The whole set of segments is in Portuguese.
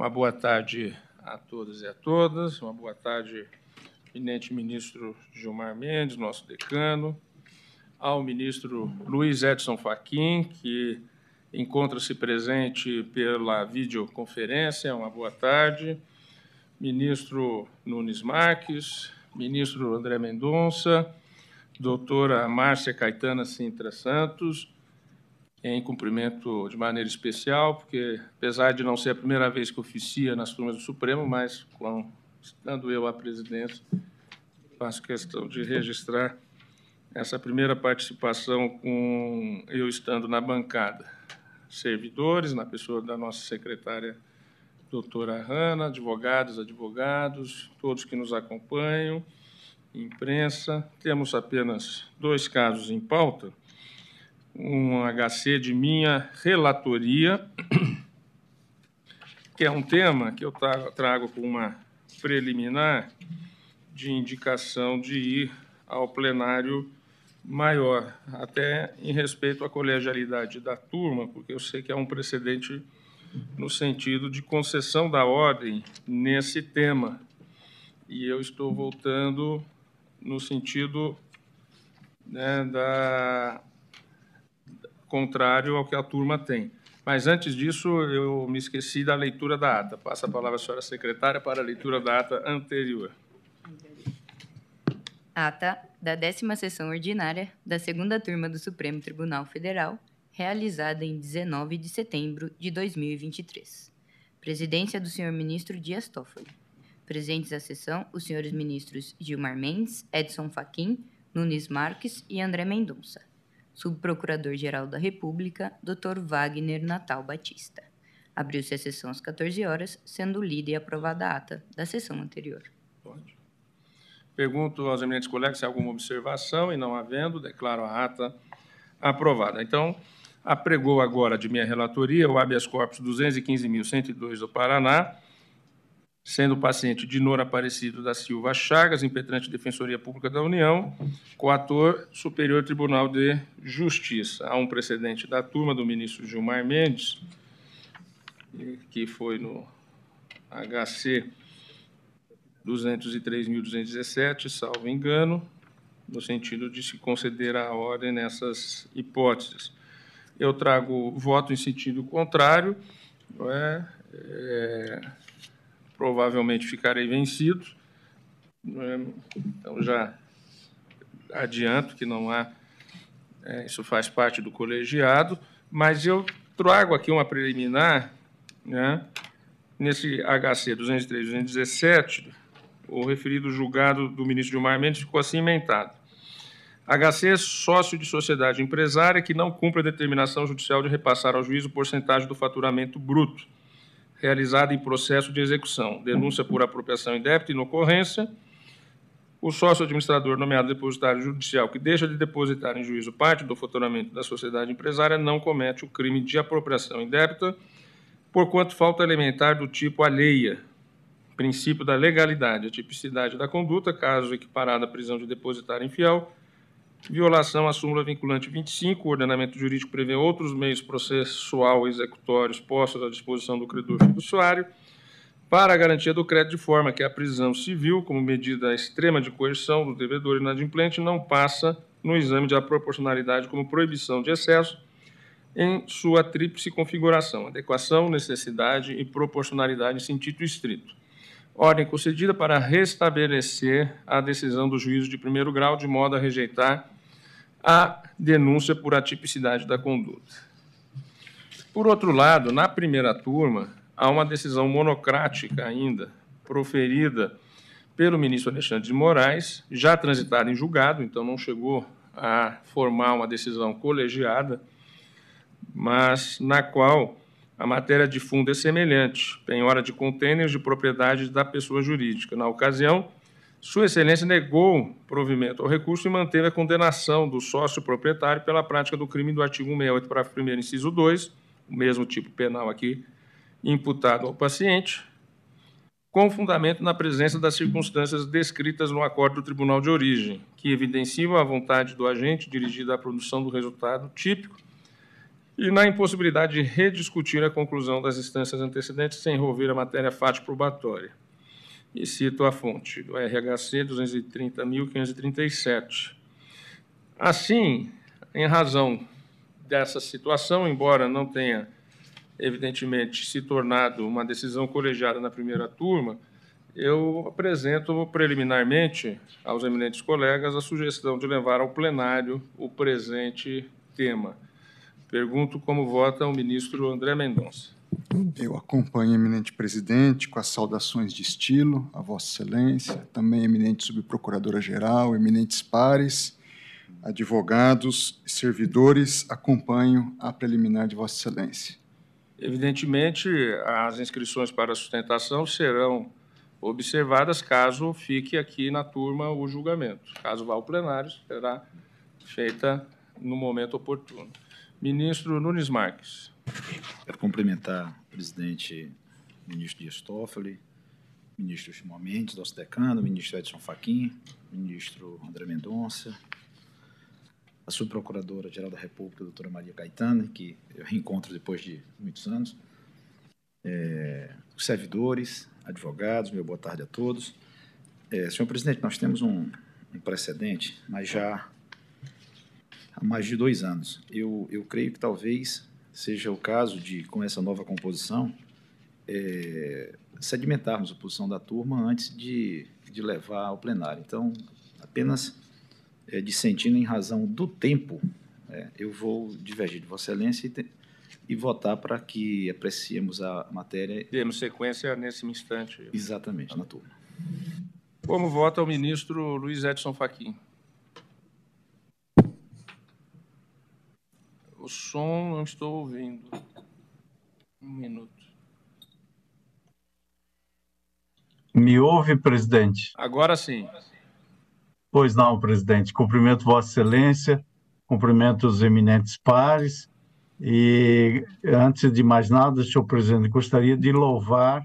Uma boa tarde a todas e a todas. Uma boa tarde, eminente ministro Gilmar Mendes, nosso decano, ao ministro Luiz Edson Fachin, que encontra-se presente pela videoconferência. Uma boa tarde. Ministro Nunes Marques, ministro André Mendonça, doutora Márcia Caetana Sintra Santos, em cumprimento de maneira especial, porque, apesar de não ser a primeira vez que oficia nas turmas do Supremo, mas, com, estando eu à presidência, faço questão de registrar essa primeira participação com eu estando na bancada. Servidores, na pessoa da nossa secretária doutora Hanna, advogados, advogados, todos que nos acompanham, imprensa. Temos apenas dois casos em pauta um HC de minha relatoria, que é um tema que eu trago com uma preliminar de indicação de ir ao plenário maior, até em respeito à colegialidade da turma, porque eu sei que é um precedente no sentido de concessão da ordem nesse tema. E eu estou voltando no sentido né, da contrário ao que a turma tem. Mas antes disso, eu me esqueci da leitura da ata. Passa a palavra à senhora secretária para a leitura da ata anterior. Ata da décima sessão ordinária da segunda turma do Supremo Tribunal Federal, realizada em 19 de setembro de 2023. Presidência do senhor ministro Dias Toffoli. Presentes à sessão os senhores ministros Gilmar Mendes, Edson Fachin, Nunes Marques e André Mendonça. Subprocurador-Geral da República, Dr. Wagner Natal Batista. Abriu-se a sessão às 14 horas, sendo lida e aprovada a ata da sessão anterior. Pode. Pergunto aos eminentes colegas se há alguma observação, e não havendo, declaro a ata aprovada. Então, apregou agora de minha relatoria o habeas corpus 215.102 do Paraná, sendo o paciente Dinor Aparecido da Silva Chagas, impetrante de Defensoria Pública da União, coator Superior Tribunal de Justiça. Há um precedente da turma do ministro Gilmar Mendes, que foi no HC 203.217, salvo engano, no sentido de se conceder a ordem nessas hipóteses. Eu trago voto em sentido contrário, é, é provavelmente ficarei vencido. É? Então, já adianto que não há, é, isso faz parte do colegiado, mas eu trago aqui uma preliminar, né, nesse HC 203-217, o referido julgado do ministro Gilmar Mendes ficou assim inventado. HC é sócio de sociedade empresária que não cumpre a determinação judicial de repassar ao juízo porcentagem do faturamento bruto realizada em processo de execução, denúncia por apropriação em débito e inocorrência, o sócio administrador nomeado depositário judicial que deixa de depositar em juízo parte do faturamento da sociedade empresária não comete o crime de apropriação indébita, porquanto falta elementar do tipo alheia, princípio da legalidade, a tipicidade da conduta, caso equiparada à prisão de depositário infiel, Violação à súmula vinculante 25, o ordenamento jurídico prevê outros meios processual executórios postos à disposição do credor fiduciário para a garantia do crédito, de forma que a prisão civil, como medida extrema de coerção do devedor inadimplente, não passa no exame de proporcionalidade como proibição de excesso em sua tríplice configuração, adequação, necessidade e proporcionalidade em sentido estrito ordem concedida para restabelecer a decisão do juízo de primeiro grau, de modo a rejeitar a denúncia por atipicidade da conduta. Por outro lado, na primeira turma, há uma decisão monocrática ainda, proferida pelo ministro Alexandre de Moraes, já transitada em julgado, então não chegou a formar uma decisão colegiada, mas na qual a matéria de fundo é semelhante, penhora de contêineres de propriedade da pessoa jurídica. Na ocasião, Sua Excelência negou provimento ao recurso e manteve a condenação do sócio proprietário pela prática do crime do artigo 168, parágrafo 1 inciso 2, o mesmo tipo penal aqui, imputado ao paciente, com fundamento na presença das circunstâncias descritas no acordo do Tribunal de Origem, que evidenciam a vontade do agente dirigida à produção do resultado típico e na impossibilidade de rediscutir a conclusão das instâncias antecedentes sem envolver a matéria fática probatória. E cito a fonte do RHC 230.537. Assim, em razão dessa situação, embora não tenha, evidentemente, se tornado uma decisão colegiada na primeira turma, eu apresento preliminarmente aos eminentes colegas a sugestão de levar ao plenário o presente tema. Pergunto como vota o ministro André Mendonça. Eu acompanho, eminente presidente, com as saudações de estilo, a Vossa Excelência, também eminente subprocuradora-geral, eminentes pares, advogados e servidores, acompanho a preliminar de Vossa Excelência. Evidentemente, as inscrições para sustentação serão observadas caso fique aqui na turma o julgamento. Caso vá ao plenário, será feita no momento oportuno. Ministro Nunes Marques. Quero cumprimentar o presidente ministro Dias Toffoli, ministro Simão Mendes, nosso decano, ministro Edson Fachin, ministro André Mendonça, a subprocuradora-geral da República, doutora Maria Caetano, que eu reencontro depois de muitos anos, é, os servidores, advogados, meu boa tarde a todos. É, senhor presidente, nós temos um, um, precedente, mas já há mais de dois anos. Eu, eu creio que talvez seja o caso de, com essa nova composição, é, sedimentarmos a posição da turma antes de, de levar ao plenário. Então, apenas é, dissentindo em razão do tempo, é, eu vou divergir de Vossa Excelência e, te, e votar para que apreciemos a matéria. Demos sequência nesse instante. Exatamente, na turma. Como vota o ministro Luiz Edson Fachin? Som não estou ouvindo. Um minuto. Me ouve, presidente? Agora sim. Pois não, presidente. Cumprimento Vossa Excelência, cumprimento os eminentes pares e, antes de mais nada, senhor presidente, gostaria de louvar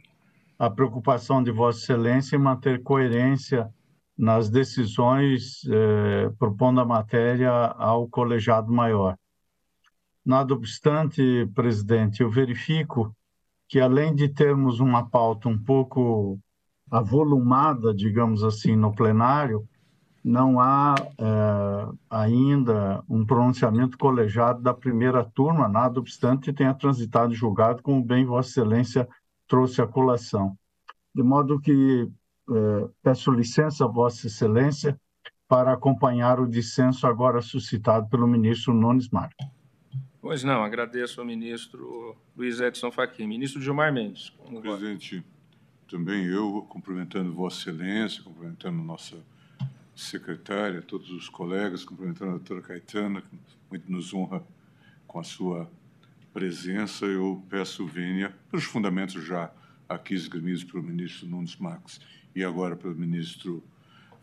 a preocupação de Vossa Excelência em manter coerência nas decisões, eh, propondo a matéria ao colegiado maior. Nada obstante, presidente, eu verifico que, além de termos uma pauta um pouco avolumada, digamos assim, no plenário, não há é, ainda um pronunciamento colegiado da primeira turma, nada obstante tenha transitado e julgado, como bem Vossa Excelência trouxe a colação. De modo que é, peço licença, Vossa Excelência, para acompanhar o dissenso agora suscitado pelo ministro Nunes Marques. Pois não, agradeço ao ministro Luiz Edson Fachin. Ministro Gilmar Mendes. Presidente, também eu, cumprimentando Vossa Excelência, cumprimentando nossa secretária, todos os colegas, cumprimentando a doutora Caetana, que muito nos honra com a sua presença. Eu peço vênia pelos fundamentos já aqui esgrimidos pelo ministro Nunes Marques e agora pelo ministro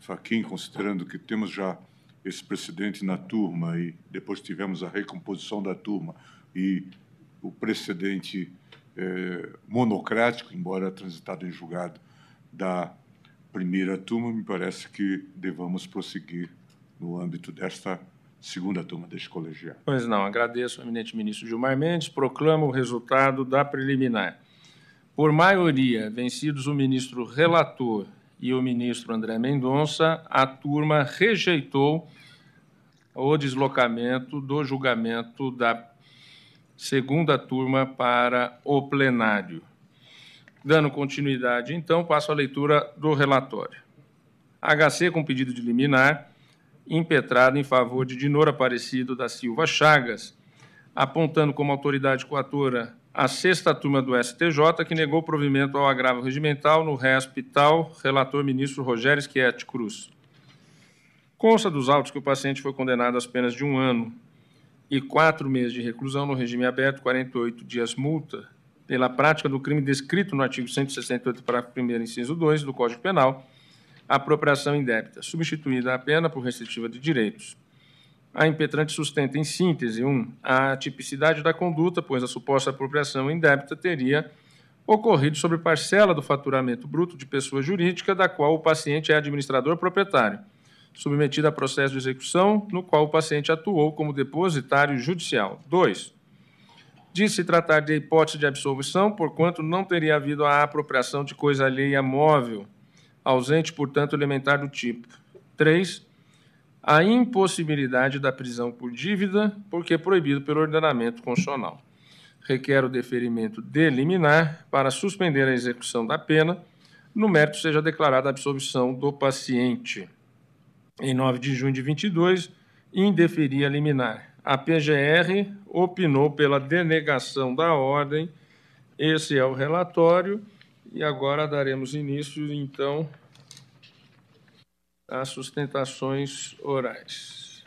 Faquim, considerando que temos já esse precedente na turma e depois tivemos a recomposição da turma e o precedente é, monocrático, embora transitado em julgado, da primeira turma, me parece que devamos prosseguir no âmbito desta segunda turma deste colegiado. Pois não, agradeço ao eminente ministro Gilmar Mendes, proclamo o resultado da preliminar. Por maioria, vencidos o ministro relator e o ministro André Mendonça, a turma rejeitou o deslocamento do julgamento da segunda turma para o plenário. Dando continuidade, então, passo à leitura do relatório. HC com pedido de liminar, impetrado em favor de Dinora Aparecido da Silva Chagas, apontando como autoridade coatora a sexta turma do STJ, que negou provimento ao agravo regimental no hospital, relator ministro Rogério Schietti Cruz. Consta dos autos que o paciente foi condenado às penas de um ano e quatro meses de reclusão no regime aberto, 48 dias multa, pela prática do crime descrito no artigo 168, parágrafo 1 inciso 2 do Código Penal, apropriação indébita, substituída a pena por restritiva de direitos. A impetrante sustenta, em síntese, um, a tipicidade da conduta, pois a suposta apropriação indébita teria ocorrido sobre parcela do faturamento bruto de pessoa jurídica da qual o paciente é administrador proprietário, submetida a processo de execução no qual o paciente atuou como depositário judicial. 2 de se tratar de hipótese de absolvição, porquanto não teria havido a apropriação de coisa alheia móvel, ausente, portanto, elementar do tipo. 3. A impossibilidade da prisão por dívida, porque é proibido pelo ordenamento constitucional. Requer o deferimento de liminar para suspender a execução da pena, no mérito seja declarada a absolvição do paciente. Em 9 de junho de 22, indeferia liminar a PGR opinou pela denegação da ordem. Esse é o relatório. E agora daremos início, então, às sustentações orais.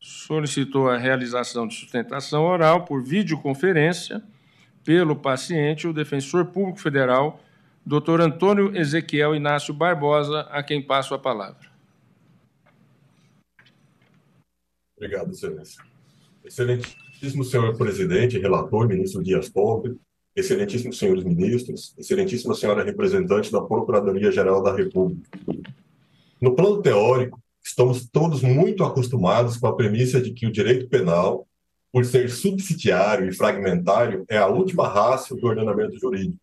Solicitou a realização de sustentação oral por videoconferência pelo paciente o defensor público federal Dr. Antônio Ezequiel Inácio Barbosa, a quem passo a palavra. Obrigado, Excelência. Excelentíssimo senhor presidente, relator, ministro Dias Toffoli, excelentíssimos senhores ministros, excelentíssima senhora representante da Procuradoria-Geral da República. No plano teórico, estamos todos muito acostumados com a premissa de que o direito penal, por ser subsidiário e fragmentário, é a última raça do ordenamento jurídico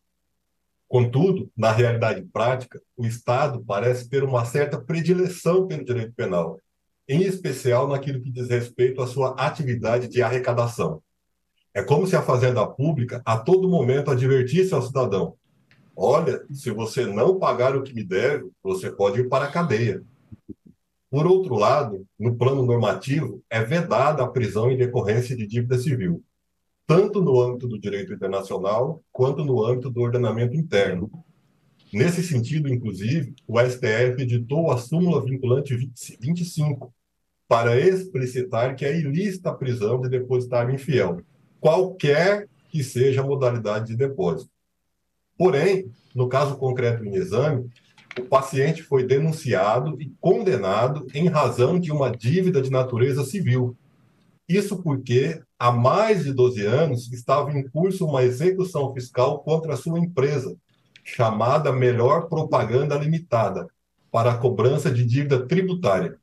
Contudo, na realidade prática, o Estado parece ter uma certa predileção pelo direito penal, em especial naquilo que diz respeito à sua atividade de arrecadação. É como se a fazenda pública a todo momento advertisse ao cidadão: olha, se você não pagar o que me deve, você pode ir para a cadeia. Por outro lado, no plano normativo, é vedada a prisão em decorrência de dívida civil tanto no âmbito do direito internacional quanto no âmbito do ordenamento interno. Nesse sentido, inclusive, o STF editou a súmula vinculante 25 para explicitar que é ilícita a prisão de depositário infiel, qualquer que seja a modalidade de depósito. Porém, no caso concreto em exame, o paciente foi denunciado e condenado em razão de uma dívida de natureza civil. Isso porque há mais de 12 anos, estava em curso uma execução fiscal contra a sua empresa, chamada Melhor Propaganda Limitada, para a cobrança de dívida tributária.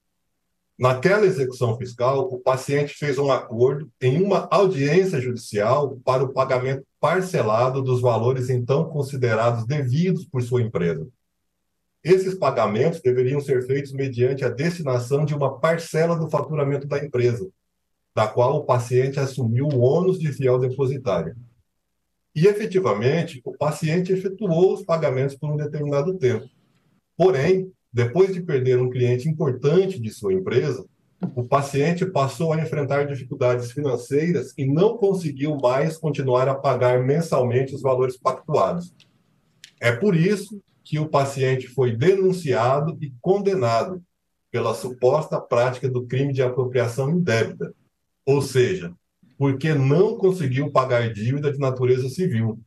Naquela execução fiscal, o paciente fez um acordo em uma audiência judicial para o pagamento parcelado dos valores então considerados devidos por sua empresa. Esses pagamentos deveriam ser feitos mediante a destinação de uma parcela do faturamento da empresa, da qual o paciente assumiu o ônus de fiel depositário. E, efetivamente, o paciente efetuou os pagamentos por um determinado tempo. Porém, depois de perder um cliente importante de sua empresa, o paciente passou a enfrentar dificuldades financeiras e não conseguiu mais continuar a pagar mensalmente os valores pactuados. É por isso que o paciente foi denunciado e condenado pela suposta prática do crime de apropriação indébita, ou seja, porque não conseguiu pagar dívida de natureza civil.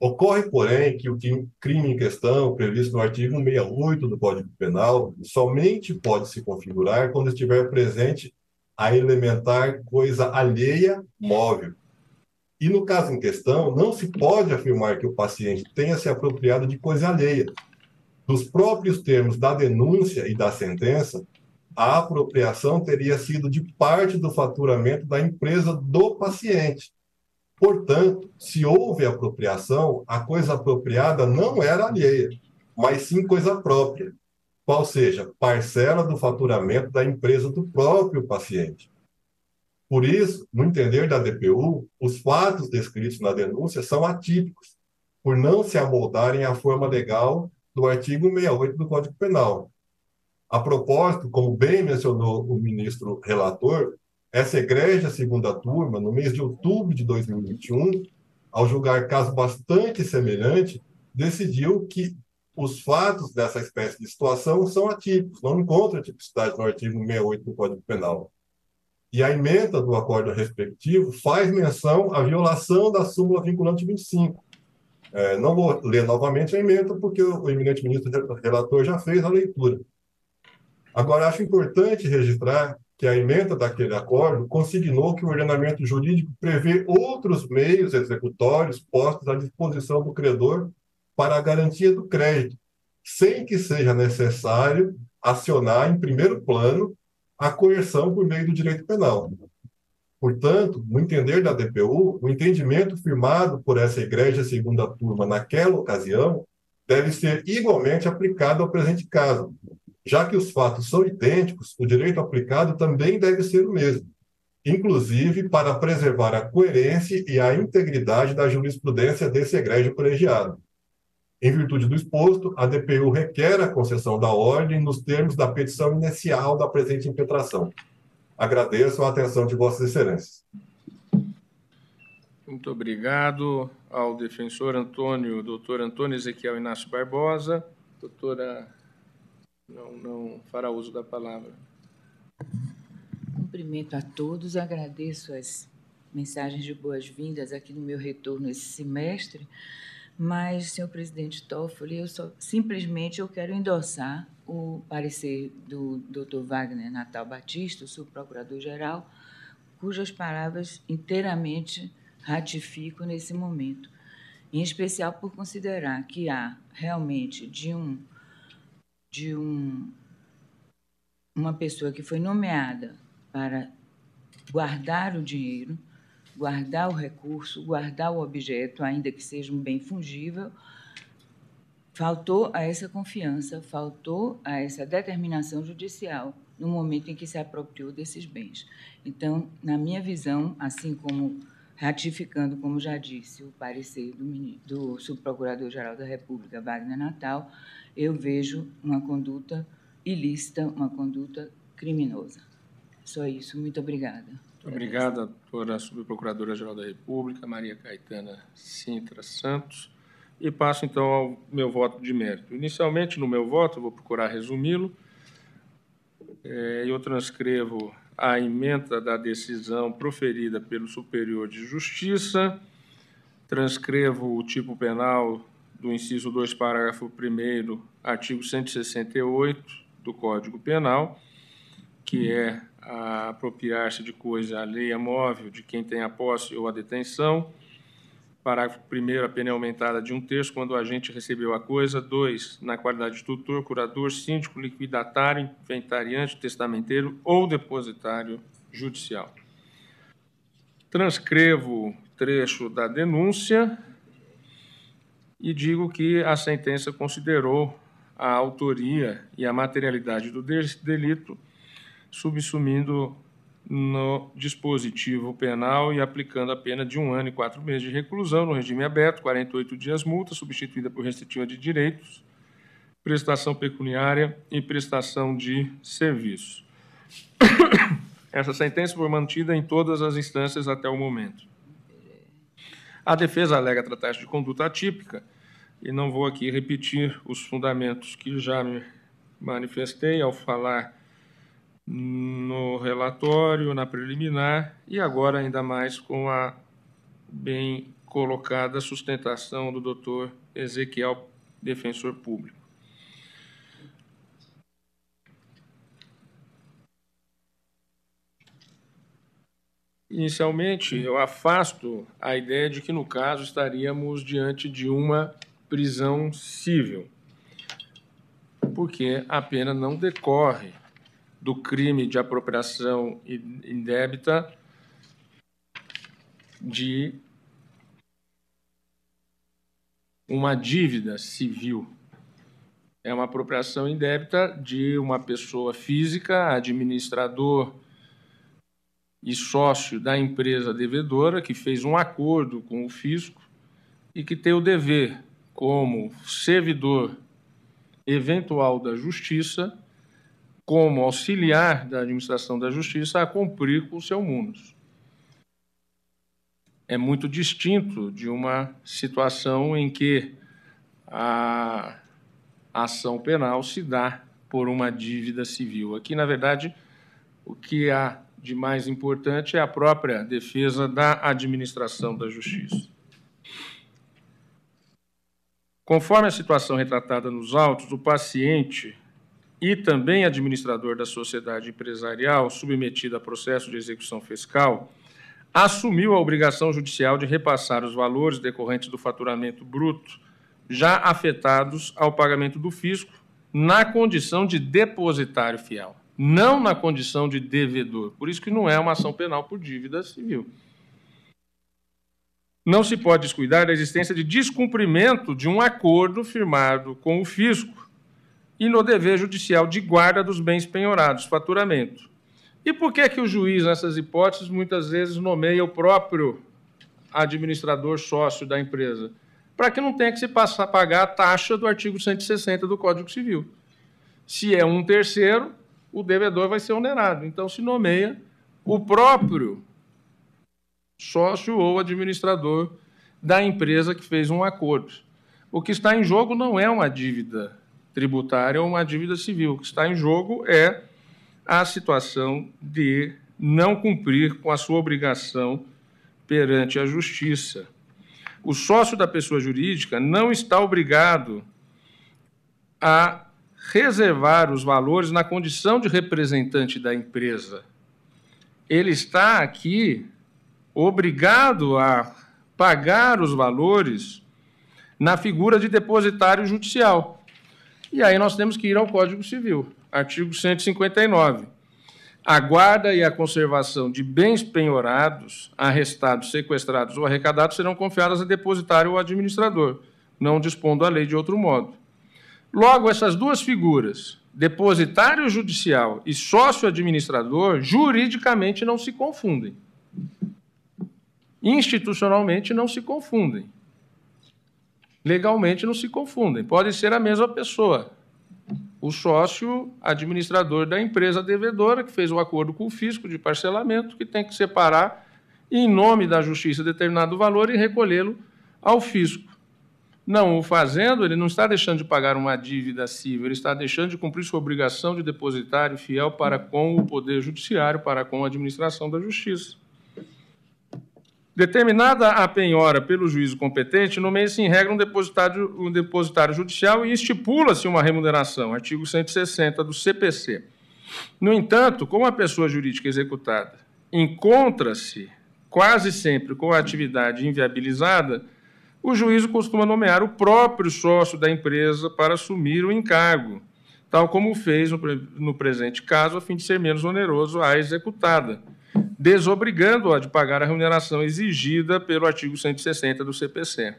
Ocorre, porém, que o crime em questão, previsto no artigo 168 do Código Penal, somente pode se configurar quando estiver presente a elementar coisa alheia móvel. E no caso em questão, não se pode afirmar que o paciente tenha se apropriado de coisa alheia. Dos próprios termos da denúncia e da sentença, a apropriação teria sido de parte do faturamento da empresa do paciente. Portanto, se houve apropriação, a coisa apropriada não era alheia, mas sim coisa própria, qual seja, parcela do faturamento da empresa do próprio paciente. Por isso, no entender da DPU, os fatos descritos na denúncia são atípicos, por não se amoldarem à forma legal do artigo 68 do Código Penal, a propósito, como bem mencionou o ministro relator, essa egrégia segunda turma, no mês de outubro de 2021, ao julgar caso bastante semelhante, decidiu que os fatos dessa espécie de situação são atípicos, não encontra tipicidade no artigo 68 do Código Penal. E a emenda do acordo respectivo faz menção à violação da súmula vinculante 25. É, não vou ler novamente a emenda, porque o eminente ministro relator já fez a leitura. Agora, acho importante registrar que a emenda daquele acordo consignou que o ordenamento jurídico prevê outros meios executórios postos à disposição do credor para a garantia do crédito, sem que seja necessário acionar, em primeiro plano, a coerção por meio do direito penal. Portanto, no entender da DPU, o entendimento firmado por essa igreja segunda turma naquela ocasião deve ser igualmente aplicado ao presente caso. Já que os fatos são idênticos, o direito aplicado também deve ser o mesmo, inclusive para preservar a coerência e a integridade da jurisprudência desse egrégio colegiado. Em virtude do exposto, a DPU requer a concessão da ordem nos termos da petição inicial da presente impetração. Agradeço a atenção de Vossas Excelências. Muito obrigado ao defensor Antônio, doutor Antônio Ezequiel Inácio Barbosa. Doutora, não, não fará uso da palavra. Cumprimento a todos, agradeço as mensagens de boas-vindas aqui no meu retorno esse semestre. Mas, senhor presidente Toffoli, eu só, simplesmente eu quero endossar o parecer do Dr. Wagner Natal Batista, o subprocurador-geral, cujas palavras inteiramente ratifico nesse momento, em especial por considerar que há realmente de um de um uma pessoa que foi nomeada para guardar o dinheiro guardar o recurso, guardar o objeto, ainda que seja um bem fungível, faltou a essa confiança, faltou a essa determinação judicial no momento em que se apropriou desses bens. Então, na minha visão, assim como ratificando, como já disse, o parecer do, do subprocurador-geral da República, Wagner Natal, eu vejo uma conduta ilícita, uma conduta criminosa. Só isso. Muito obrigada. Muito obrigada, doutora Subprocuradora-Geral da República, Maria Caetana Sintra Santos. E passo, então, ao meu voto de mérito. Inicialmente, no meu voto, vou procurar resumi-lo, é, eu transcrevo a emenda da decisão proferida pelo Superior de Justiça, transcrevo o tipo penal do inciso 2, parágrafo 1 artigo 168 do Código Penal, que é apropriar-se de coisa alheia móvel de quem tem a posse ou a detenção. Parágrafo 1 a pena é aumentada de um terço quando o agente recebeu a coisa. 2. Na qualidade de tutor, curador, síndico, liquidatário, inventariante, testamenteiro ou depositário judicial. Transcrevo trecho da denúncia e digo que a sentença considerou a autoria e a materialidade do delito subsumindo no dispositivo penal e aplicando a pena de um ano e quatro meses de reclusão no regime aberto, 48 dias multa, substituída por restritiva de direitos, prestação pecuniária e prestação de serviço. Essa sentença foi mantida em todas as instâncias até o momento. A defesa alega tratar de conduta atípica, e não vou aqui repetir os fundamentos que já me manifestei ao falar no relatório, na preliminar e agora ainda mais com a bem colocada sustentação do doutor Ezequiel, defensor público. Inicialmente, eu afasto a ideia de que, no caso, estaríamos diante de uma prisão civil, porque a pena não decorre do crime de apropriação indébita de uma dívida civil. É uma apropriação indébita de uma pessoa física, administrador e sócio da empresa devedora, que fez um acordo com o fisco e que tem o dever, como servidor eventual da justiça, como auxiliar da administração da justiça a cumprir com o seu munus. É muito distinto de uma situação em que a ação penal se dá por uma dívida civil. Aqui, na verdade, o que há de mais importante é a própria defesa da administração da justiça. Conforme a situação retratada nos autos, o paciente e também administrador da sociedade empresarial submetida a processo de execução fiscal, assumiu a obrigação judicial de repassar os valores decorrentes do faturamento bruto já afetados ao pagamento do fisco na condição de depositário fiel, não na condição de devedor. Por isso que não é uma ação penal por dívida civil. Não se pode descuidar da existência de descumprimento de um acordo firmado com o fisco e no dever judicial de guarda dos bens penhorados, faturamento. E por que, que o juiz, nessas hipóteses, muitas vezes nomeia o próprio administrador sócio da empresa? Para que não tenha que se passar a pagar a taxa do artigo 160 do Código Civil. Se é um terceiro, o devedor vai ser onerado. Então, se nomeia o próprio sócio ou administrador da empresa que fez um acordo. O que está em jogo não é uma dívida tributária ou uma dívida civil. O que está em jogo é a situação de não cumprir com a sua obrigação perante a justiça. O sócio da pessoa jurídica não está obrigado a reservar os valores na condição de representante da empresa. Ele está aqui obrigado a pagar os valores na figura de depositário judicial. E aí nós temos que ir ao Código Civil, artigo 159. A guarda e a conservação de bens penhorados, arrestados, sequestrados ou arrecadados serão confiadas a depositário ou administrador, não dispondo a lei de outro modo. Logo, essas duas figuras, depositário judicial e sócio administrador, juridicamente não se confundem institucionalmente não se confundem. Legalmente não se confundem. Pode ser a mesma pessoa. O sócio administrador da empresa devedora, que fez o acordo com o fisco de parcelamento, que tem que separar, em nome da justiça, determinado valor e recolhê-lo ao fisco. Não o fazendo, ele não está deixando de pagar uma dívida civil, ele está deixando de cumprir sua obrigação de depositário fiel para com o Poder Judiciário, para com a administração da justiça. Determinada a penhora pelo juízo competente, nomeia-se em regra um depositário, um depositário judicial e estipula-se uma remuneração, artigo 160 do CPC. No entanto, como a pessoa jurídica executada encontra-se quase sempre com a atividade inviabilizada, o juízo costuma nomear o próprio sócio da empresa para assumir o encargo, tal como fez no, presente caso, a fim de ser menos oneroso à executada desobrigando-a de pagar a remuneração exigida pelo artigo 160 do CPC.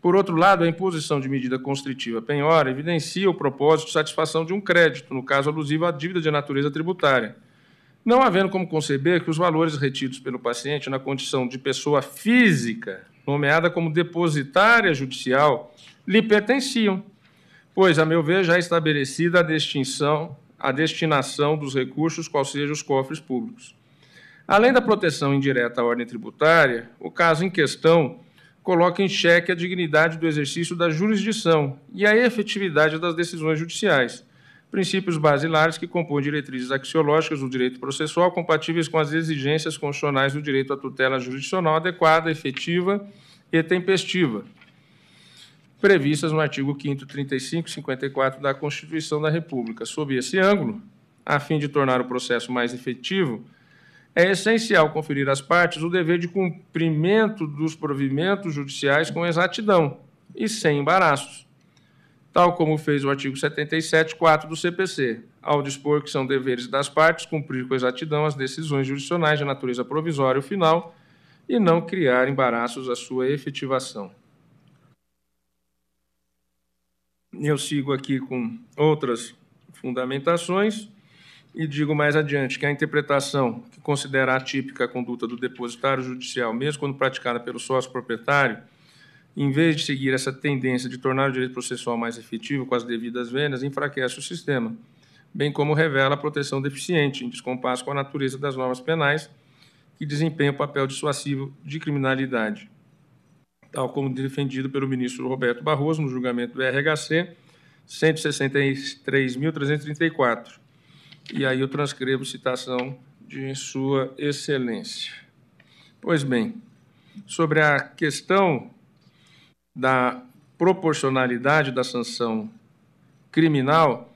Por outro lado, a imposição de medida constritiva penhora evidencia o propósito de satisfação de um crédito, no caso alusivo à dívida de natureza tributária, não havendo como conceber que os valores retidos pelo paciente na condição de pessoa física, nomeada como depositária judicial, lhe pertenciam, pois, a meu ver, já estabelecida a distinção, a destinação dos recursos, qual seja os cofres públicos. Além da proteção indireta à ordem tributária, o caso em questão coloca em xeque a dignidade do exercício da jurisdição e a efetividade das decisões judiciais, princípios basilares que compõem diretrizes axiológicas do direito processual compatíveis com as exigências constitucionais do direito à tutela jurisdicional adequada, efetiva e tempestiva, previstas no artigo 5º, 35 e 54 da Constituição da República. Sob esse ângulo, a fim de tornar o processo mais efetivo, é essencial conferir às partes o dever de cumprimento dos provimentos judiciais com exatidão e sem embaraços, tal como fez o artigo 77.4 do CPC, ao dispor que são deveres das partes cumprir com exatidão as decisões jurisdicionais de natureza provisória ou final e não criar embaraços à sua efetivação. Eu sigo aqui com outras fundamentações e digo mais adiante que a interpretação que considera atípica a conduta do depositário judicial, mesmo quando praticada pelo sócio proprietário, em vez de seguir essa tendência de tornar o direito processual mais efetivo com as devidas vendas, enfraquece o sistema, bem como revela a proteção deficiente, em descompasso com a natureza das normas penais, que desempenham o papel dissuasivo de criminalidade, tal como defendido pelo ministro Roberto Barroso no julgamento do RHC 163.334 e aí eu transcrevo citação de Sua Excelência. Pois bem, sobre a questão da proporcionalidade da sanção criminal,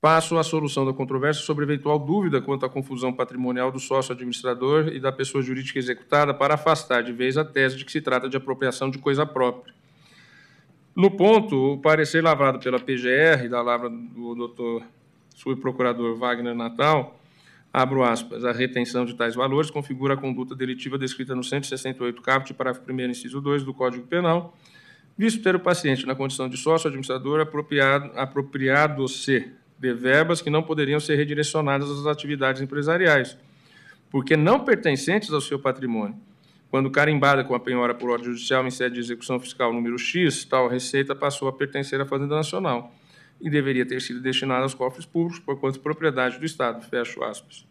passo à solução da controvérsia sobre eventual dúvida quanto à confusão patrimonial do sócio administrador e da pessoa jurídica executada para afastar de vez a tese de que se trata de apropriação de coisa própria. No ponto, o parecer lavrado pela PGR, da lavra do doutor subprocurador Wagner Natal, abro aspas, a retenção de tais valores configura a conduta delitiva descrita no 168 caput, parágrafo 1 inciso 2 do Código Penal, visto ter o paciente na condição de sócio administrador apropriado, apropriado-se de verbas que não poderiam ser redirecionadas às atividades empresariais, porque não pertencentes ao seu patrimônio. Quando carimbada com a penhora por ordem judicial em sede de execução fiscal número X, tal receita passou a pertencer à Fazenda Nacional e deveria ter sido destinada aos cofres públicos por quanto propriedade do Estado. Fecho aspas.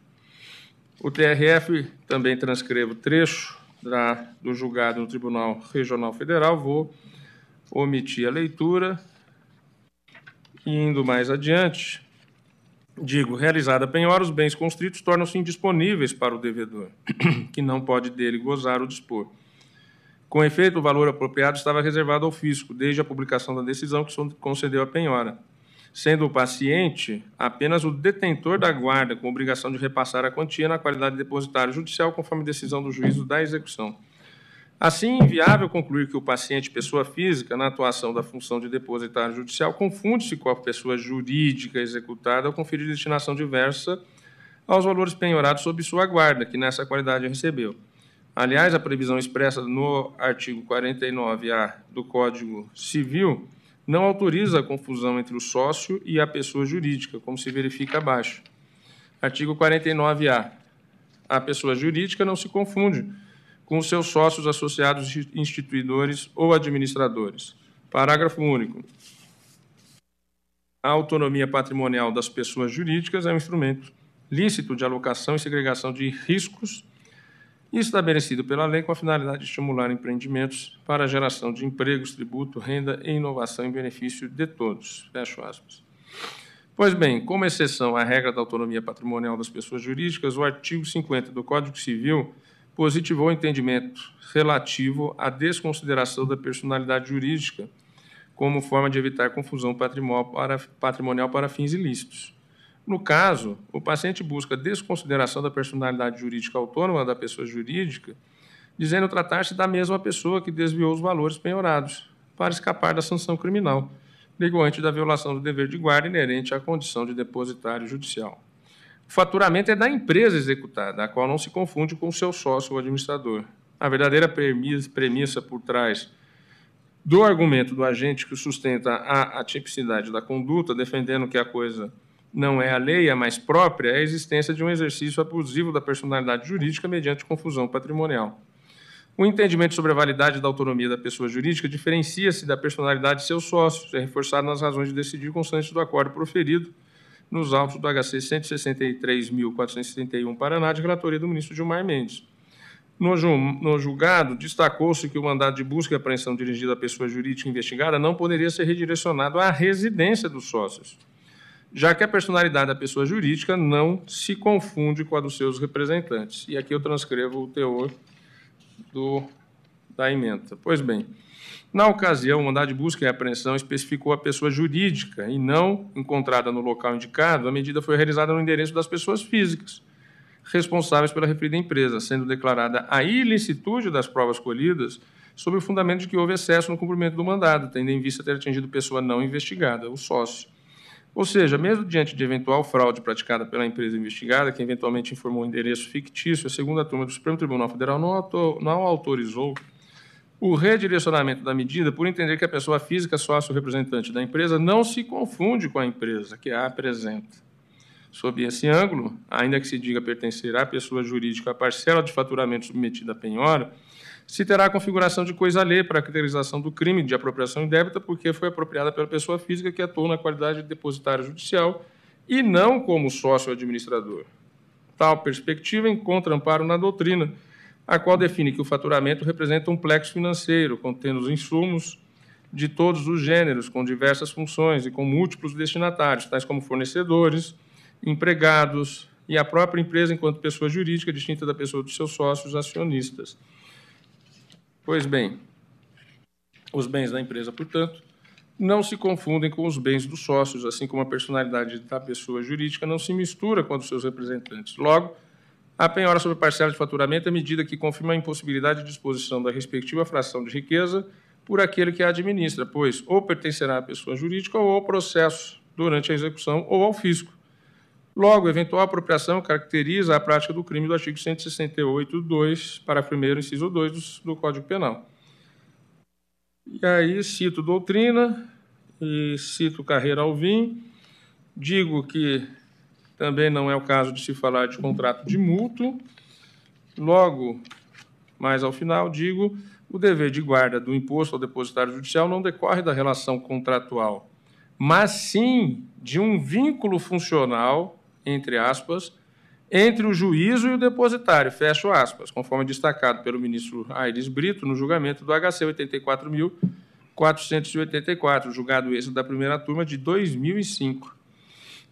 O TRF também transcreve o trecho da, do julgado no Tribunal Regional Federal. Vou omitir a leitura. Indo mais adiante, digo, realizada a penhora, os bens constritos tornam-se indisponíveis para o devedor, que não pode dele gozar ou dispor. Com efeito, o valor apropriado estava reservado ao fisco, desde a publicação da decisão que concedeu a penhora sendo o paciente apenas o detentor da guarda, com obrigação de repassar a quantia na qualidade de depositário judicial, conforme decisão do juízo da execução. Assim, inviável concluir que o paciente, pessoa física, na atuação da função de depositário judicial, confunde-se com a pessoa jurídica executada ao conferir destinação diversa aos valores penhorados sob sua guarda, que nessa qualidade recebeu. Aliás, a previsão expressa no artigo 49-A do Código Civil não autoriza a confusão entre o sócio e a pessoa jurídica, como se verifica abaixo. Artigo 49-A. A pessoa jurídica não se confunde com os seus sócios associados instituidores ou administradores. Parágrafo único. A autonomia patrimonial das pessoas jurídicas é um instrumento lícito de alocação e segregação de riscos estabelecido pela lei com a finalidade de estimular empreendimentos para a geração de empregos, tributo, renda e inovação em benefício de todos. Fecho aspas. Pois bem, como exceção à regra da autonomia patrimonial das pessoas jurídicas, o artigo 50 do Código Civil positivou o entendimento relativo à desconsideração da personalidade jurídica como forma de evitar confusão patrimonial para fins ilícitos. No caso, o paciente busca desconsideração da personalidade jurídica autônoma da pessoa jurídica, dizendo tratar-se da mesma pessoa que desviou os valores penhorados, para escapar da sanção criminal, decorrente da violação do dever de guarda inerente à condição de depositário judicial. O faturamento é da empresa executada, a qual não se confunde com o seu sócio ou administrador. A verdadeira premissa por trás do argumento do agente que sustenta a atipicidade da conduta, defendendo que a coisa não é alheia, mas própria, é a existência de um exercício abusivo da personalidade jurídica mediante confusão patrimonial. O entendimento sobre a validade da autonomia da pessoa jurídica diferencia-se da personalidade de seus sócios, é reforçado nas razões de decidir constantes do acordo proferido nos autos do HC 163.471 Paraná, de relatoria do ministro Gilmar Mendes. No, julgado, destacou-se que o mandado de busca e apreensão dirigido à pessoa jurídica investigada não poderia ser redirecionado à residência dos sócios, já que a personalidade da pessoa jurídica não se confunde com a dos seus representantes. E aqui eu transcrevo o teor do, da emenda. Pois bem, na ocasião, o mandado de busca e apreensão especificou a pessoa jurídica e não encontrada no local indicado, a medida foi realizada no endereço das pessoas físicas responsáveis pela referida empresa, sendo declarada a ilicitude das provas colhidas sob o fundamento de que houve excesso no cumprimento do mandado, tendo em vista ter atingido pessoa não investigada, o sócio. Ou seja, mesmo diante de eventual fraude praticada pela empresa investigada, que eventualmente informou o endereço fictício, a segunda turma do Supremo Tribunal Federal não, autor, não autorizou o redirecionamento da medida por entender que a pessoa física sócio representante da empresa não se confunde com a empresa que a apresenta. Sob esse ângulo, ainda que se diga pertencer à pessoa jurídica a parcela de faturamento submetida à penhora, se terá a configuração de coisa lei para a caracterização do crime de apropriação indébita, porque foi apropriada pela pessoa física que atuou na qualidade de depositário judicial e não como sócio administrador. Tal perspectiva encontra amparo na doutrina, a qual define que o faturamento representa um plexo financeiro, contendo os insumos de todos os gêneros, com diversas funções e com múltiplos destinatários, tais como fornecedores, empregados e a própria empresa enquanto pessoa jurídica distinta da pessoa dos seus sócios acionistas. Pois bem, os bens da empresa, portanto, não se confundem com os bens dos sócios, assim como a personalidade da pessoa jurídica não se mistura com a dos seus representantes. Logo, a penhora sobre parcela de faturamento é medida que confirma a impossibilidade de disposição da respectiva fração de riqueza por aquele que a administra, pois ou pertencerá à pessoa jurídica ou ao processo durante a execução ou ao fisco. Logo, eventual apropriação caracteriza a prática do crime do artigo 168.2, para primeiro inciso 2 do, do Código Penal. E aí cito doutrina e cito Carreira Alvim. Digo que também não é o caso de se falar de contrato de mútuo. Logo, mais ao final, digo o dever de guarda do imposto ao depositário judicial não decorre da relação contratual, mas sim de um vínculo funcional, entre aspas, entre o juízo e o depositário, fecho aspas, conforme destacado pelo ministro Aires Brito no julgamento do HC 84.484, julgado esse da primeira turma de 2005.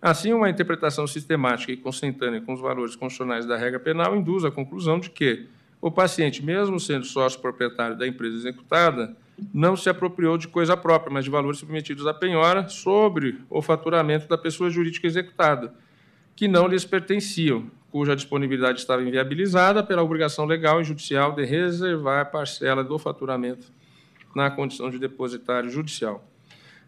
Assim, uma interpretação sistemática e consentânea com os valores constitucionais da regra penal induz à conclusão de que o paciente, mesmo sendo sócio proprietário da empresa executada, não se apropriou de coisa própria, mas de valores submetidos à penhora sobre o faturamento da pessoa jurídica executada, que não lhes pertenciam, cuja disponibilidade estava inviabilizada pela obrigação legal e judicial de reservar parcela do faturamento na condição de depositário judicial.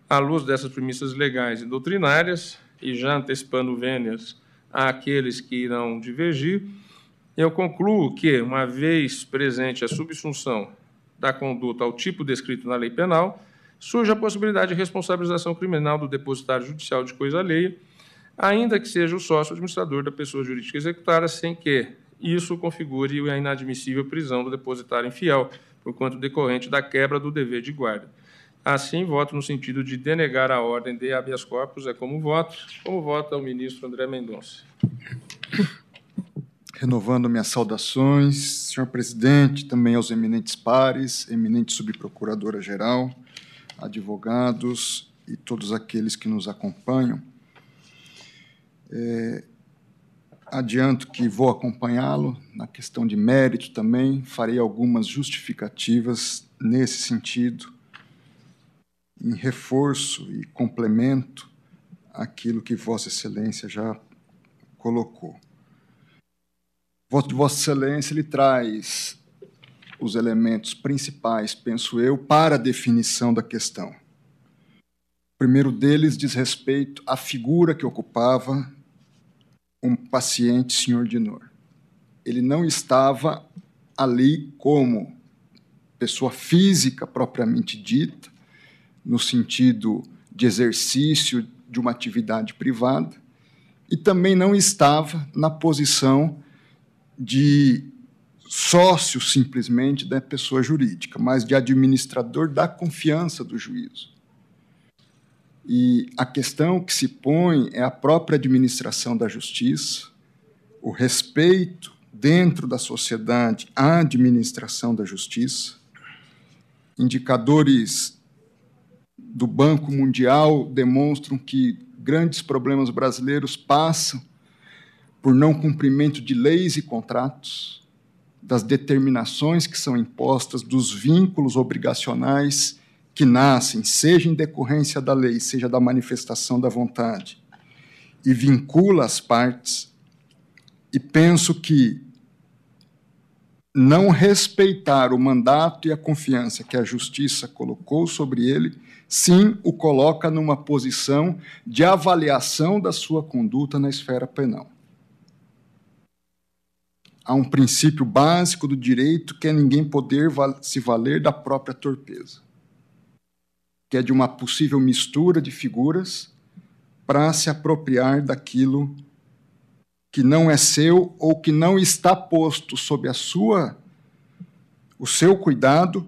À luz dessas premissas legais e doutrinárias, e já antecipando vênias àqueles que irão divergir, eu concluo que, uma vez presente a subsunção da conduta ao tipo descrito na lei penal, surge a possibilidade de responsabilização criminal do depositário judicial de coisa alheia, ainda que seja o sócio administrador da pessoa jurídica executada, sem que isso configure a inadmissível prisão do depositário infiel, por quanto decorrente da quebra do dever de guarda. Assim, voto no sentido de denegar a ordem de habeas corpus, é como voto, como voto ao ministro André Mendonça renovando minhas saudações, senhor presidente, também aos eminentes pares, eminente subprocuradora-geral, advogados e todos aqueles que nos acompanham. É, adianto que vou acompanhá-lo na questão de mérito também, farei algumas justificativas nesse sentido, em reforço e complemento aquilo que Vossa Excelência já colocou. Voto de Vossa Excelência ele traz os elementos principais, penso eu, para a definição da questão. O primeiro deles diz respeito à figura que ocupava um paciente senhor Dinor. Ele não estava ali como pessoa física propriamente dita, no sentido de exercício de uma atividade privada, e também não estava na posição de sócio simplesmente da pessoa jurídica, mas de administrador da confiança do juízo. E a questão que se põe é a própria administração da justiça, o respeito dentro da sociedade à administração da justiça. Indicadores do Banco Mundial demonstram que grandes problemas brasileiros passam por não cumprimento de leis e contratos, das determinações que são impostas, dos vínculos obrigacionais que nascem, seja em decorrência da lei, seja da manifestação da vontade, e vincula as partes, e penso que não respeitar o mandato e a confiança que a justiça colocou sobre ele, sim o coloca numa posição de avaliação da sua conduta na esfera penal. Há um princípio básico do direito que é ninguém poder se valer da própria torpeza, que é de uma possível mistura de figuras para se apropriar daquilo que não é seu ou que não está posto sob a sua o seu cuidado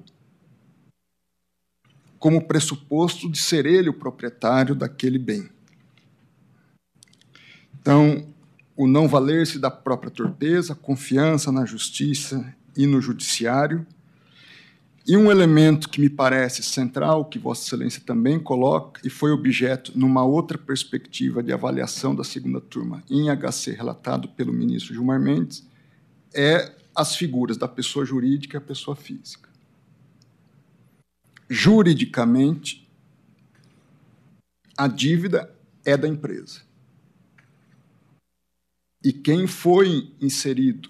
como pressuposto de ser ele o proprietário daquele bem. Então, o não valer-se da própria torpeza, confiança na justiça e no judiciário. E um elemento que me parece central, que Vossa Excelência também coloca, e foi objeto numa outra perspectiva de avaliação da segunda turma em HC, relatado pelo ministro Gilmar Mendes, é as figuras da pessoa jurídica e a pessoa física. Juridicamente, a dívida é da empresa e quem foi inserido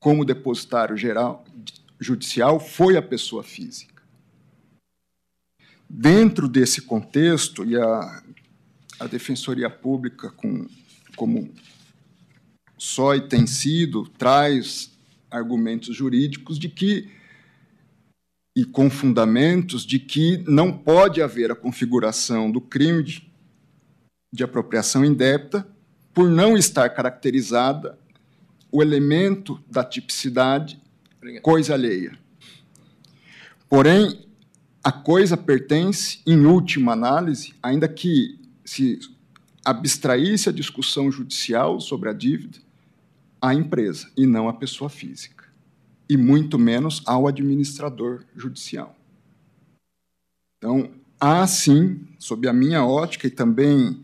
como depositário geral judicial foi a pessoa física. Dentro desse contexto, e a, a Defensoria Pública, com, como só e tem sido, traz argumentos jurídicos de que e com fundamentos de que não pode haver a configuração do crime de, de apropriação indébita por não estar caracterizada o elemento da tipicidade Obrigado. coisa alheia. Porém, a coisa pertence, em última análise, ainda que se abstraísse a discussão judicial sobre a dívida, à empresa e não à pessoa física e muito menos ao administrador judicial. Então, há sim, sob a minha ótica e também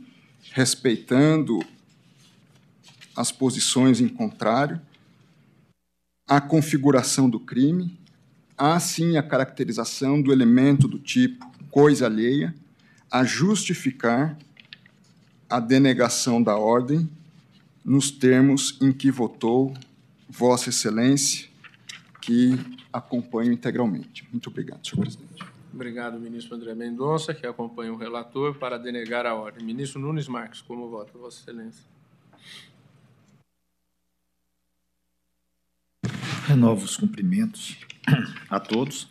respeitando as posições em contrário, a configuração do crime, há sim a caracterização do elemento do tipo coisa alheia, a justificar a denegação da ordem nos termos em que votou Vossa Excelência, que acompanho integralmente. Muito obrigado, senhor presidente. Obrigado, ministro André Mendonça, que acompanha o relator para denegar a ordem. Ministro Nunes Marques, como vota, Vossa Excelência? Renovo os cumprimentos a todos.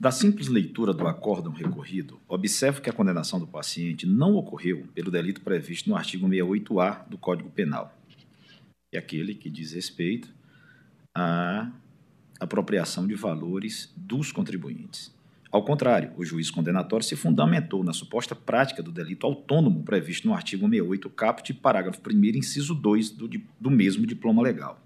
Da simples leitura do acórdão recorrido, observo que a condenação do paciente não ocorreu pelo delito previsto no artigo 68-A do Código Penal, é aquele que diz respeito a apropriação de valores dos contribuintes. Ao contrário, o juiz condenatório se fundamentou na suposta prática do delito autônomo previsto no artigo 68 caput, parágrafo 1 inciso 2 do, do mesmo diploma legal.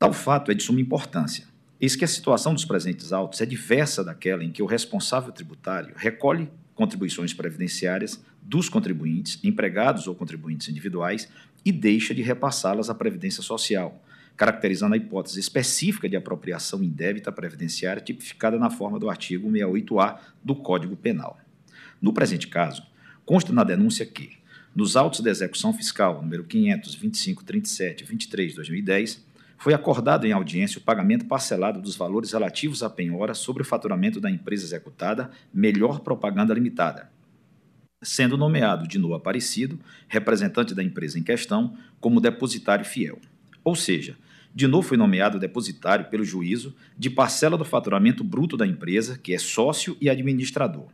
Tal fato é de suma importância, eis que a situação dos presentes autos é diversa daquela em que o responsável tributário recolhe contribuições previdenciárias dos contribuintes, empregados ou contribuintes individuais, e deixa de repassá-las à Previdência Social, caracterizando a hipótese específica de apropriação indébita previdenciária tipificada na forma do artigo 68A do Código Penal. No presente caso, consta na denúncia que, nos autos de execução fiscal número 52537 23 2010, foi acordado em audiência o pagamento parcelado dos valores relativos à penhora sobre o faturamento da empresa executada Melhor Propaganda Limitada, sendo nomeado de novo Aparecido, representante da empresa em questão, como depositário fiel. Ou seja, de novo foi nomeado depositário pelo juízo de parcela do faturamento bruto da empresa, que é sócio e administrador.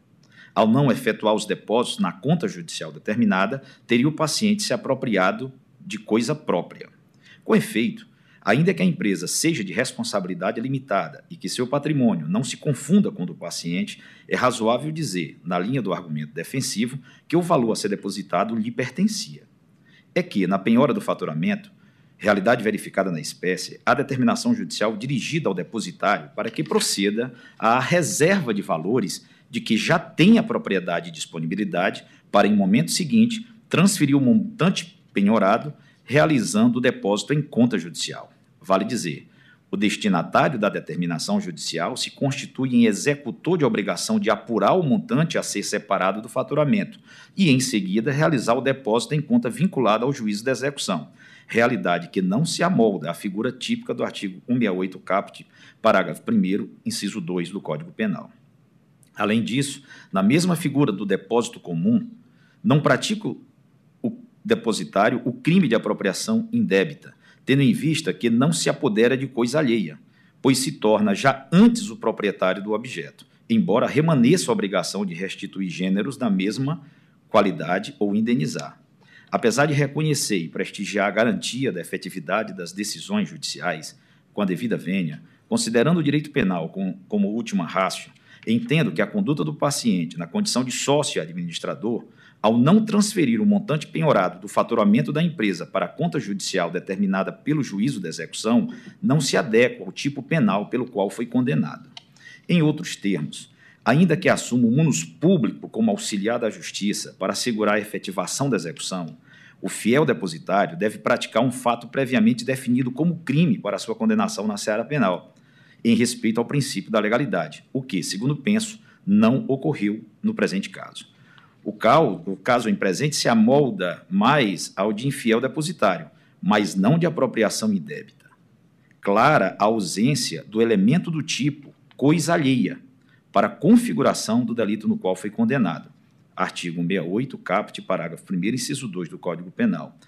Ao não efetuar os depósitos na conta judicial determinada, teria o paciente se apropriado de coisa própria. Com efeito, ainda que a empresa seja de responsabilidade limitada e que seu patrimônio não se confunda com o do paciente, é razoável dizer, na linha do argumento defensivo, que o valor a ser depositado lhe pertencia. É que, na penhora do faturamento, realidade verificada na espécie, a determinação judicial dirigida ao depositário para que proceda à reserva de valores de que já tem a propriedade e disponibilidade para, em momento seguinte, transferir o montante penhorado, realizando o depósito em conta judicial. Vale dizer, o destinatário da determinação judicial se constitui em executor de obrigação de apurar o montante a ser separado do faturamento e, em seguida, realizar o depósito em conta vinculada ao juízo da execução realidade que não se amolda à figura típica do artigo 168 caput, parágrafo 1 inciso 2 do Código Penal. Além disso, na mesma figura do depósito comum, não pratica o depositário o crime de apropriação indébita, tendo em vista que não se apodera de coisa alheia, pois se torna já antes o proprietário do objeto, embora remaneça a obrigação de restituir gêneros da mesma qualidade ou indenizar. Apesar de reconhecer e prestigiar a garantia da efetividade das decisões judiciais com a devida vênia, considerando o direito penal como, como última ratio, entendo que a conduta do paciente na condição de sócio administrador, ao não transferir o montante penhorado do faturamento da empresa para a conta judicial determinada pelo juízo de execução, não se adequa ao tipo penal pelo qual foi condenado. Em outros termos, ainda que assuma o munus público como auxiliar da justiça para assegurar a efetivação da execução, o fiel depositário deve praticar um fato previamente definido como crime para sua condenação na seara penal, em respeito ao princípio da legalidade, o que, segundo penso, não ocorreu no presente caso. O, cal, o caso em presente se amolda mais ao de infiel depositário, mas não de apropriação indébita. Clara a ausência do elemento do tipo coisa alheia, para configuração do delito no qual foi condenado. Artigo 168, caput, parágrafo 1 inciso 2 do Código Penal,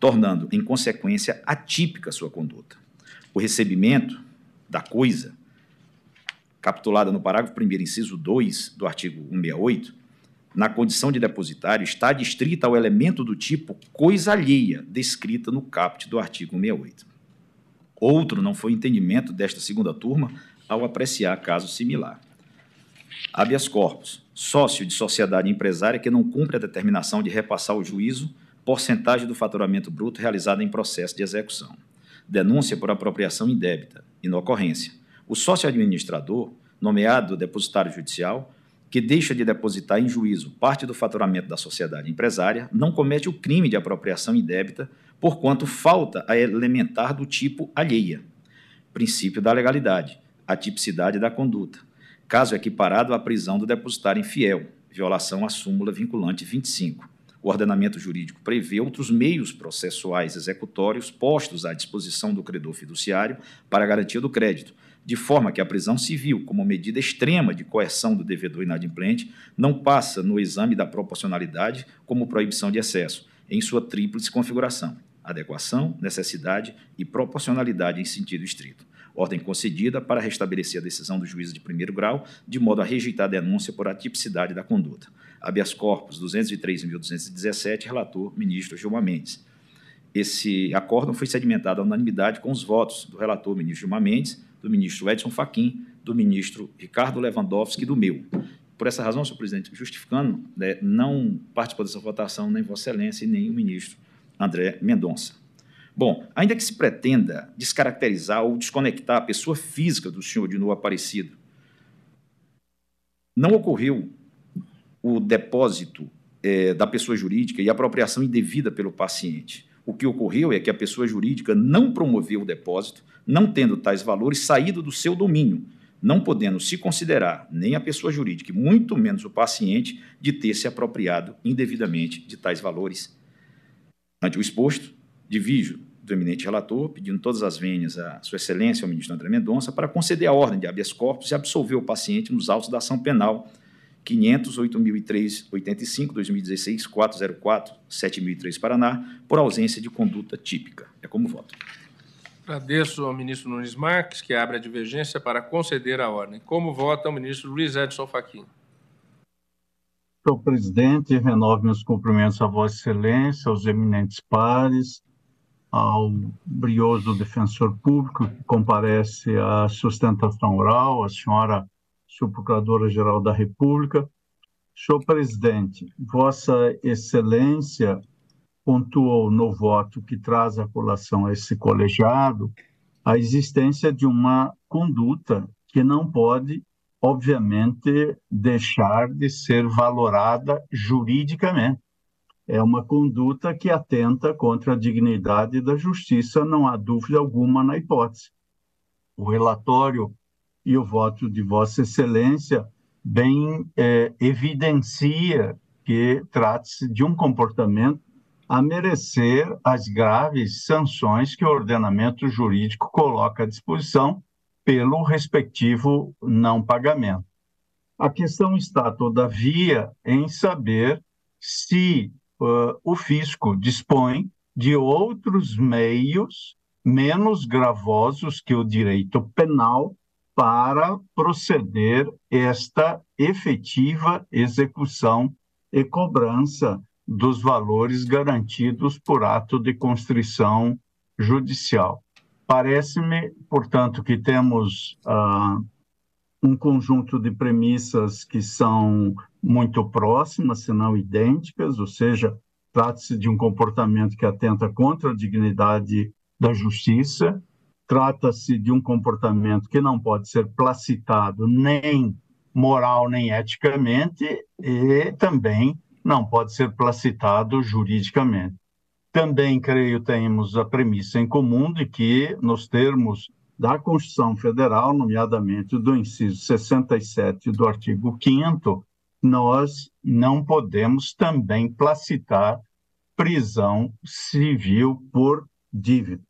tornando, em consequência, atípica sua conduta. O recebimento da coisa, capitulada no parágrafo 1 inciso 2 do artigo 168, na condição de depositário, está distrita ao elemento do tipo coisa alheia, descrita no caput do artigo 168. Outro não foi entendimento desta segunda turma ao apreciar caso similar. Habeas corpus, sócio de sociedade empresária que não cumpre a determinação de repassar ao juízo porcentagem do faturamento bruto realizado em processo de execução. Denúncia por apropriação indébita, inocorrência. O sócio administrador, nomeado depositário judicial, que deixa de depositar em juízo parte do faturamento da sociedade empresária, não comete o crime de apropriação indébita, porquanto falta a elementar do tipo alheia. Princípio da legalidade, a tipicidade da conduta. Caso equiparado à prisão do depositário infiel, violação à súmula vinculante 25. O ordenamento jurídico prevê outros meios processuais executórios postos à disposição do credor fiduciário para garantia do crédito, de forma que a prisão civil, como medida extrema de coerção do devedor inadimplente, não passa no exame da proporcionalidade como proibição de excesso, em sua tríplice configuração: adequação, necessidade e proporcionalidade em sentido estrito. Ordem concedida para restabelecer a decisão do juízo de primeiro grau, de modo a rejeitar a denúncia por atipicidade da conduta. Habeas corpus 203.217, relator ministro Gilmar Mendes. Esse acórdão foi sedimentado à unanimidade com os votos do relator ministro Gilmar Mendes, do ministro Edson Fachin, do ministro Ricardo Lewandowski e do meu. Por essa razão, senhor presidente, justificando, né, não participou dessa votação nem Vossa Excelência e nem o ministro André Mendonça. Bom, ainda que se pretenda descaracterizar ou desconectar a pessoa física do senhor de novo Aparecido, não ocorreu o depósito é, da pessoa jurídica e apropriação indevida pelo paciente. O que ocorreu é que a pessoa jurídica não promoveu o depósito, não tendo tais valores saído do seu domínio, não podendo se considerar nem a pessoa jurídica, muito menos o paciente, de ter se apropriado indevidamente de tais valores. Ante o exposto, divijo do eminente relator, pedindo todas as vênias a Sua Excelência, ao ministro André Mendonça, para conceder a ordem de habeas corpus e absolver o paciente nos autos da ação penal 500, 8003, 85, 2016, 404, 7003, Paraná, por ausência de conduta típica. É como voto. Agradeço ao ministro Nunes Marques, que abre a divergência para conceder a ordem. Como vota o ministro Luiz Edson Fachin? Senhor presidente, renovo meus cumprimentos a Vossa Excelência, aos eminentes pares, ao brioso defensor público que comparece à sustentação oral, a senhora subprocuradora-geral da República. Senhor presidente, Vossa Excelência pontuou no voto que traz a colação a esse colegiado a existência de uma conduta que não pode, obviamente, deixar de ser valorada juridicamente. É uma conduta que atenta contra a dignidade da justiça, não há dúvida alguma na hipótese. O relatório e o voto de Vossa Excelência bem é, evidencia que trata-se de um comportamento a merecer as graves sanções que o ordenamento jurídico coloca à disposição pelo respectivo não pagamento. A questão está, todavia, em saber se uh, o fisco dispõe de outros meios menos gravosos que o direito penal para proceder esta efetiva execução e cobrança dos valores garantidos por ato de constrição judicial. Parece-me, portanto, que temos ah, um conjunto de premissas que são muito próximas, se não idênticas, ou seja, trata-se de um comportamento que atenta contra a dignidade da justiça, Trata-se de um comportamento que não pode ser placitado nem moral nem eticamente e também não pode ser placitado juridicamente. Também, creio, temos a premissa em comum de que, nos termos da Constituição Federal, nomeadamente do inciso 67 do artigo 5 nós não podemos também placitar prisão civil por dívida.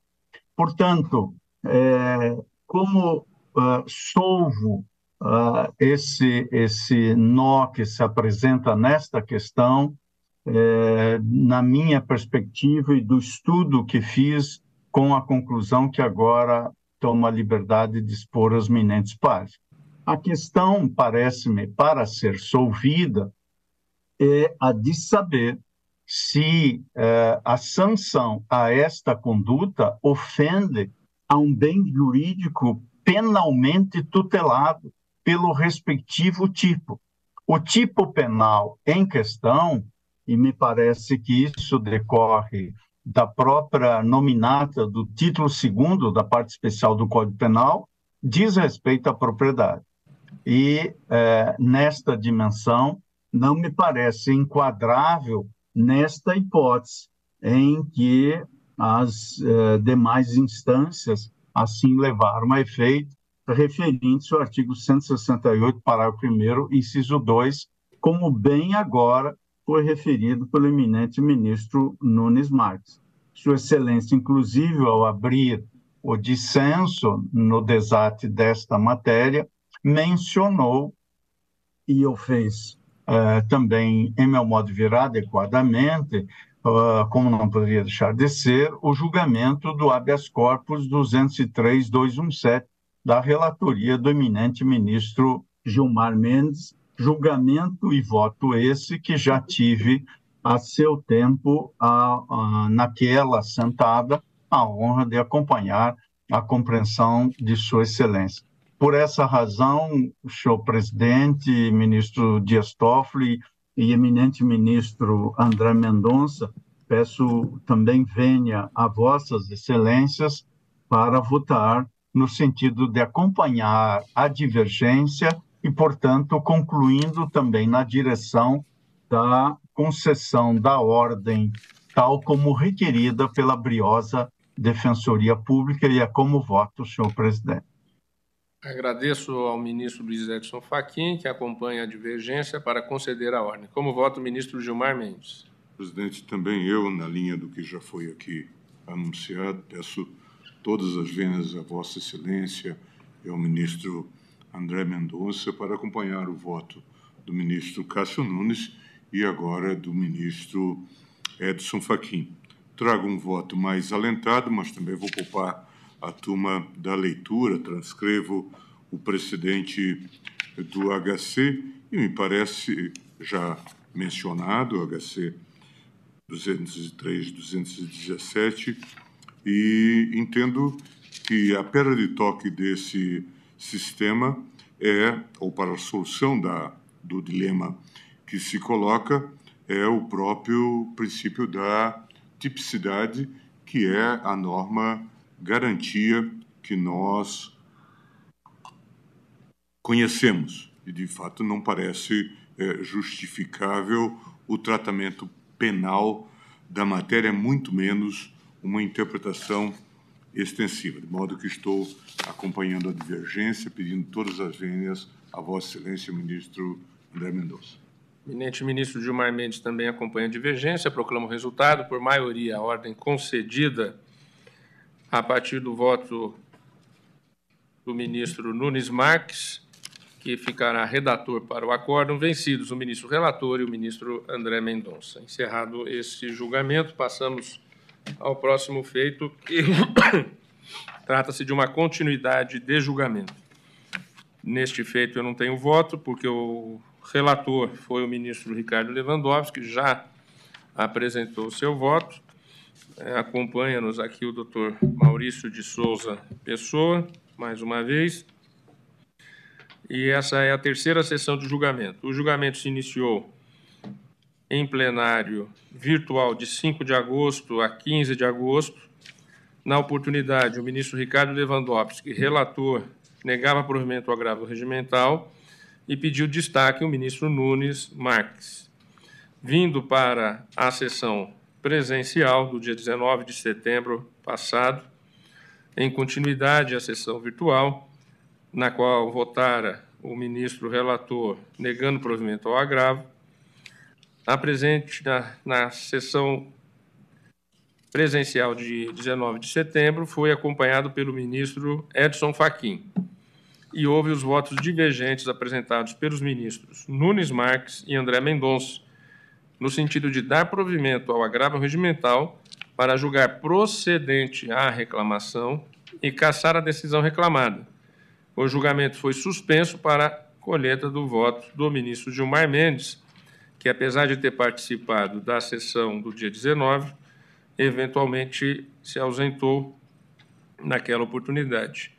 Portanto, é, como uh, solvo uh, esse, esse nó que se apresenta nesta questão, é, na minha perspectiva e do estudo que fiz, com a conclusão que agora tomo a liberdade de expor aos minentes pares. A questão, parece-me, para ser solvida, é a de saber se é, a sanção a esta conduta ofende a um bem jurídico penalmente tutelado pelo respectivo tipo. O tipo penal em questão, e me parece que isso decorre da própria nominata do título segundo da parte especial do Código Penal, diz respeito à propriedade. E é, nesta dimensão, não me parece enquadrável nesta hipótese em que as é, demais instâncias assim levaram a efeito, referente ao artigo 168, parágrafo 1 inciso 2, como bem agora foi referido pelo eminente ministro Nunes Marques. Sua Excelência, inclusive, ao abrir o dissenso no desate desta matéria, mencionou, e eu fiz uh, também, em meu modo de ver adequadamente, uh, como não poderia deixar de ser, o julgamento do habeas corpus 203-217, da relatoria do eminente ministro Gilmar Mendes, julgamento e voto esse que já tive a seu tempo, a, a, naquela sentada, a honra de acompanhar a compreensão de Sua Excelência. Por essa razão, senhor presidente, ministro Dias Toffoli e eminente ministro André Mendonça, peço também venha a vossas excelências para votar no sentido de acompanhar a divergência e, portanto, concluindo também na direção da concessão da ordem, tal como requerida pela briosa Defensoria Pública, e é como voto, senhor presidente. Agradeço ao ministro Luiz Edson Fachin, que acompanha a divergência, para conceder a ordem. Como voto, o ministro Gilmar Mendes. Presidente, também eu, na linha do que já foi aqui anunciado, peço todas as vendas a Vossa Excelência e ao ministro André Mendonça para acompanhar o voto do ministro Cássio Nunes e agora do ministro Edson Fachin. Trago um voto mais alentado, mas também vou poupar a turma da leitura, transcrevo o precedente do HC e me parece já mencionado, o HC 203, 217, e entendo que a pedra de toque desse sistema é, ou para a solução da, do dilema que se coloca, é o próprio princípio da tipicidade, que é a norma garantia que nós conhecemos. E, de fato, não parece é, justificável o tratamento penal da matéria, muito menos uma interpretação extensiva, de modo que estou acompanhando a divergência, pedindo todas as vênias a Vossa Excelência, ministro André Mendonça. Eminente ministro Gilmar Mendes também acompanha a divergência, proclama o resultado por maioria, a ordem concedida a partir do voto do ministro Nunes Marques, que ficará redator para o acórdão, vencidos o ministro relator e o ministro André Mendonça. Encerrado esse julgamento, passamos ao próximo feito, que trata-se de uma continuidade de julgamento. Neste feito, eu não tenho voto, porque o relator foi o ministro Ricardo Lewandowski, que já apresentou o seu voto. É, Acompanha-nos aqui o doutor Maurício de Souza Pessoa, mais uma vez e essa é a terceira sessão de julgamento. O julgamento se iniciou em plenário virtual de 5 de agosto a 15 de agosto. Na oportunidade, o ministro Ricardo Lewandowski, relator, negava provimento ao agravo regimental e pediu destaque o ministro Nunes Marques. Vindo para a sessão presencial do dia 19 de setembro passado, em continuidade à sessão virtual, na qual votara o ministro relator negando provimento ao agravo, a presente na, na sessão presencial de 19 de setembro foi acompanhado pelo ministro Edson Fachin. e houve os votos divergentes apresentados pelos ministros Nunes Marques e André Mendonça, no sentido de dar provimento ao agravo regimental para julgar procedente a reclamação e cassar a decisão reclamada. O julgamento foi suspenso para colheita do voto do ministro Gilmar Mendes, que, apesar de ter participado da sessão do dia 19, eventualmente se ausentou naquela oportunidade.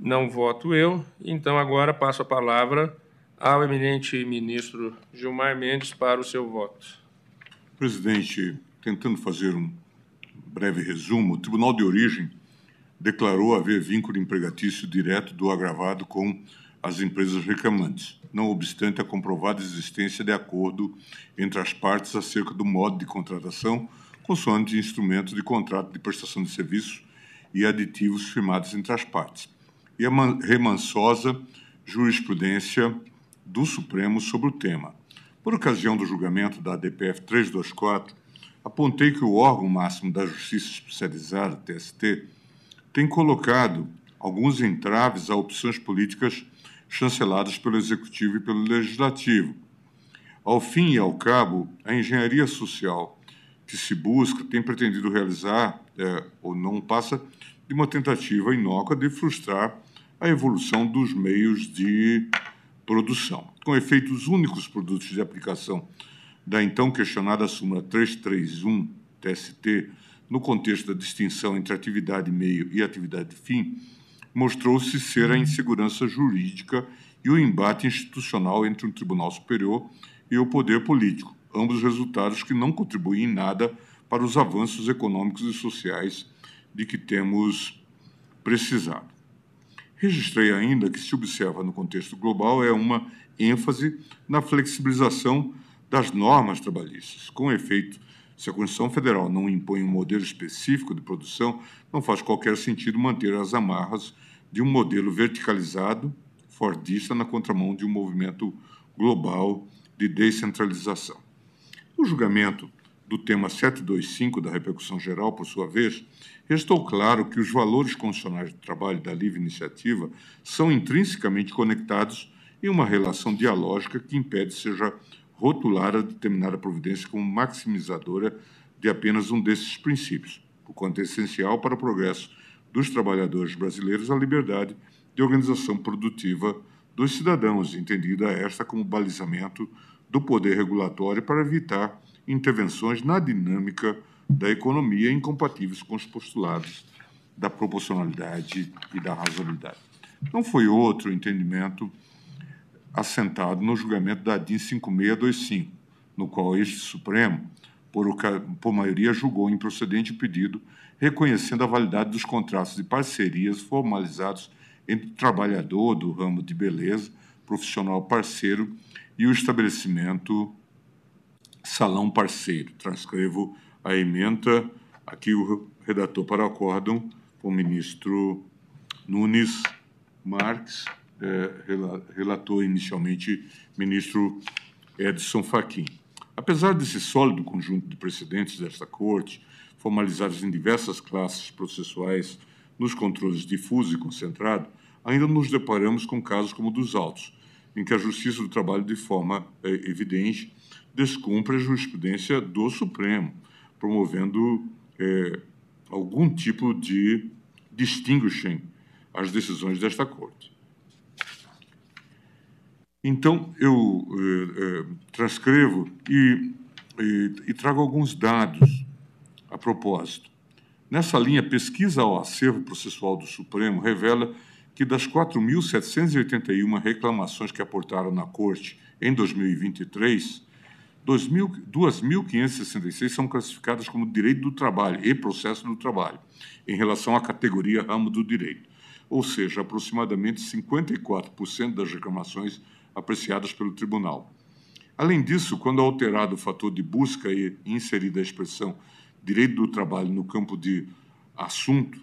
Não voto eu, então agora passo a palavra ao eminente ministro Gilmar Mendes para o seu voto. Presidente, tentando fazer um breve resumo, o Tribunal de Origem declarou haver vínculo empregatício direto do agravado com as empresas reclamantes, não obstante a comprovada existência de acordo entre as partes acerca do modo de contratação, consoante instrumentos de contrato de prestação de serviços e aditivos firmados entre as partes, e a remansosa jurisprudência do Supremo sobre o tema. Por ocasião do julgamento da ADPF 324, apontei que o órgão máximo da Justiça Especializada, TST, tem colocado alguns entraves a opções políticas chanceladas pelo Executivo e pelo Legislativo. Ao fim e ao cabo, a engenharia social que se busca tem pretendido realizar, é, ou não passa, de uma tentativa inócua de frustrar a evolução dos meios de produção. Com efeito, os únicos produtos de aplicação da então questionada súmula 331 TST, no contexto da distinção entre atividade meio e atividade fim, mostrou-se ser a insegurança jurídica e o embate institucional entre o Tribunal Superior e o poder político, ambos resultados que não contribuem em nada para os avanços econômicos e sociais de que temos precisado. Registrei ainda que se observa no contexto global é uma ênfase na flexibilização das normas trabalhistas. Com efeito, se a Constituição Federal não impõe um modelo específico de produção, não faz qualquer sentido manter as amarras de um modelo verticalizado, fordista, na contramão de um movimento global de descentralização. O julgamento do tema 725 da repercussão geral, por sua vez, restou claro que os valores constitucionais do trabalho da livre iniciativa são intrinsecamente conectados em uma relação dialógica que impede seja rotulada determinada providência como maximizadora de apenas um desses princípios, o quanto é essencial para o progresso dos trabalhadores brasileiros a liberdade de organização produtiva dos cidadãos, entendida esta como balizamento do poder regulatório para evitar intervenções na dinâmica da economia incompatíveis com os postulados da proporcionalidade e da razoabilidade. Não foi outro entendimento assentado no julgamento da DIN 5625, no qual este Supremo, por, por maioria, julgou improcedente o pedido, reconhecendo a validade dos contratos de parcerias formalizados entre o trabalhador do ramo de beleza, profissional parceiro, e o estabelecimento salão parceiro. Transcrevo a emenda, aqui o redator para o acórdão, o ministro Nunes Marques, é, inicialmente ministro Edson Fachin. Apesar desse sólido conjunto de precedentes desta Corte, formalizados em diversas classes processuais nos controles difuso e concentrado, ainda nos deparamos com casos como o dos autos, em que a Justiça do Trabalho, de forma é, evidente, descumpre a jurisprudência do Supremo, promovendo é, algum tipo de distinguishing as decisões desta Corte. Então, eu é, é, transcrevo e, e, e trago alguns dados a propósito. Nessa linha, pesquisa ao acervo processual do Supremo revela que das 4.781 reclamações que aportaram na Corte em 2023, 2.566 são classificadas como direito do trabalho e processo do trabalho, em relação à categoria ramo do direito, ou seja, aproximadamente 54% das reclamações apreciadas pelo tribunal. Além disso, quando alterado o fator de busca e inserida a expressão direito do trabalho no campo de assunto,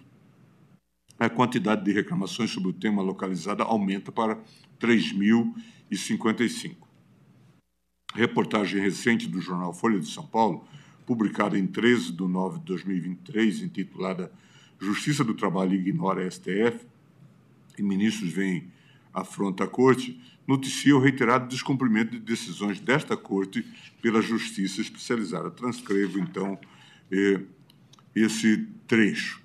a quantidade de reclamações sobre o tema localizada aumenta para 3.055 reportagem recente do jornal Folha de São Paulo, publicada em 13 de nove de 2023, intitulada Justiça do Trabalho ignora STF, e ministros vêm afronta a Corte, noticia o reiterado descumprimento de decisões desta Corte pela Justiça Especializada. Transcrevo, então, eh, esse trecho.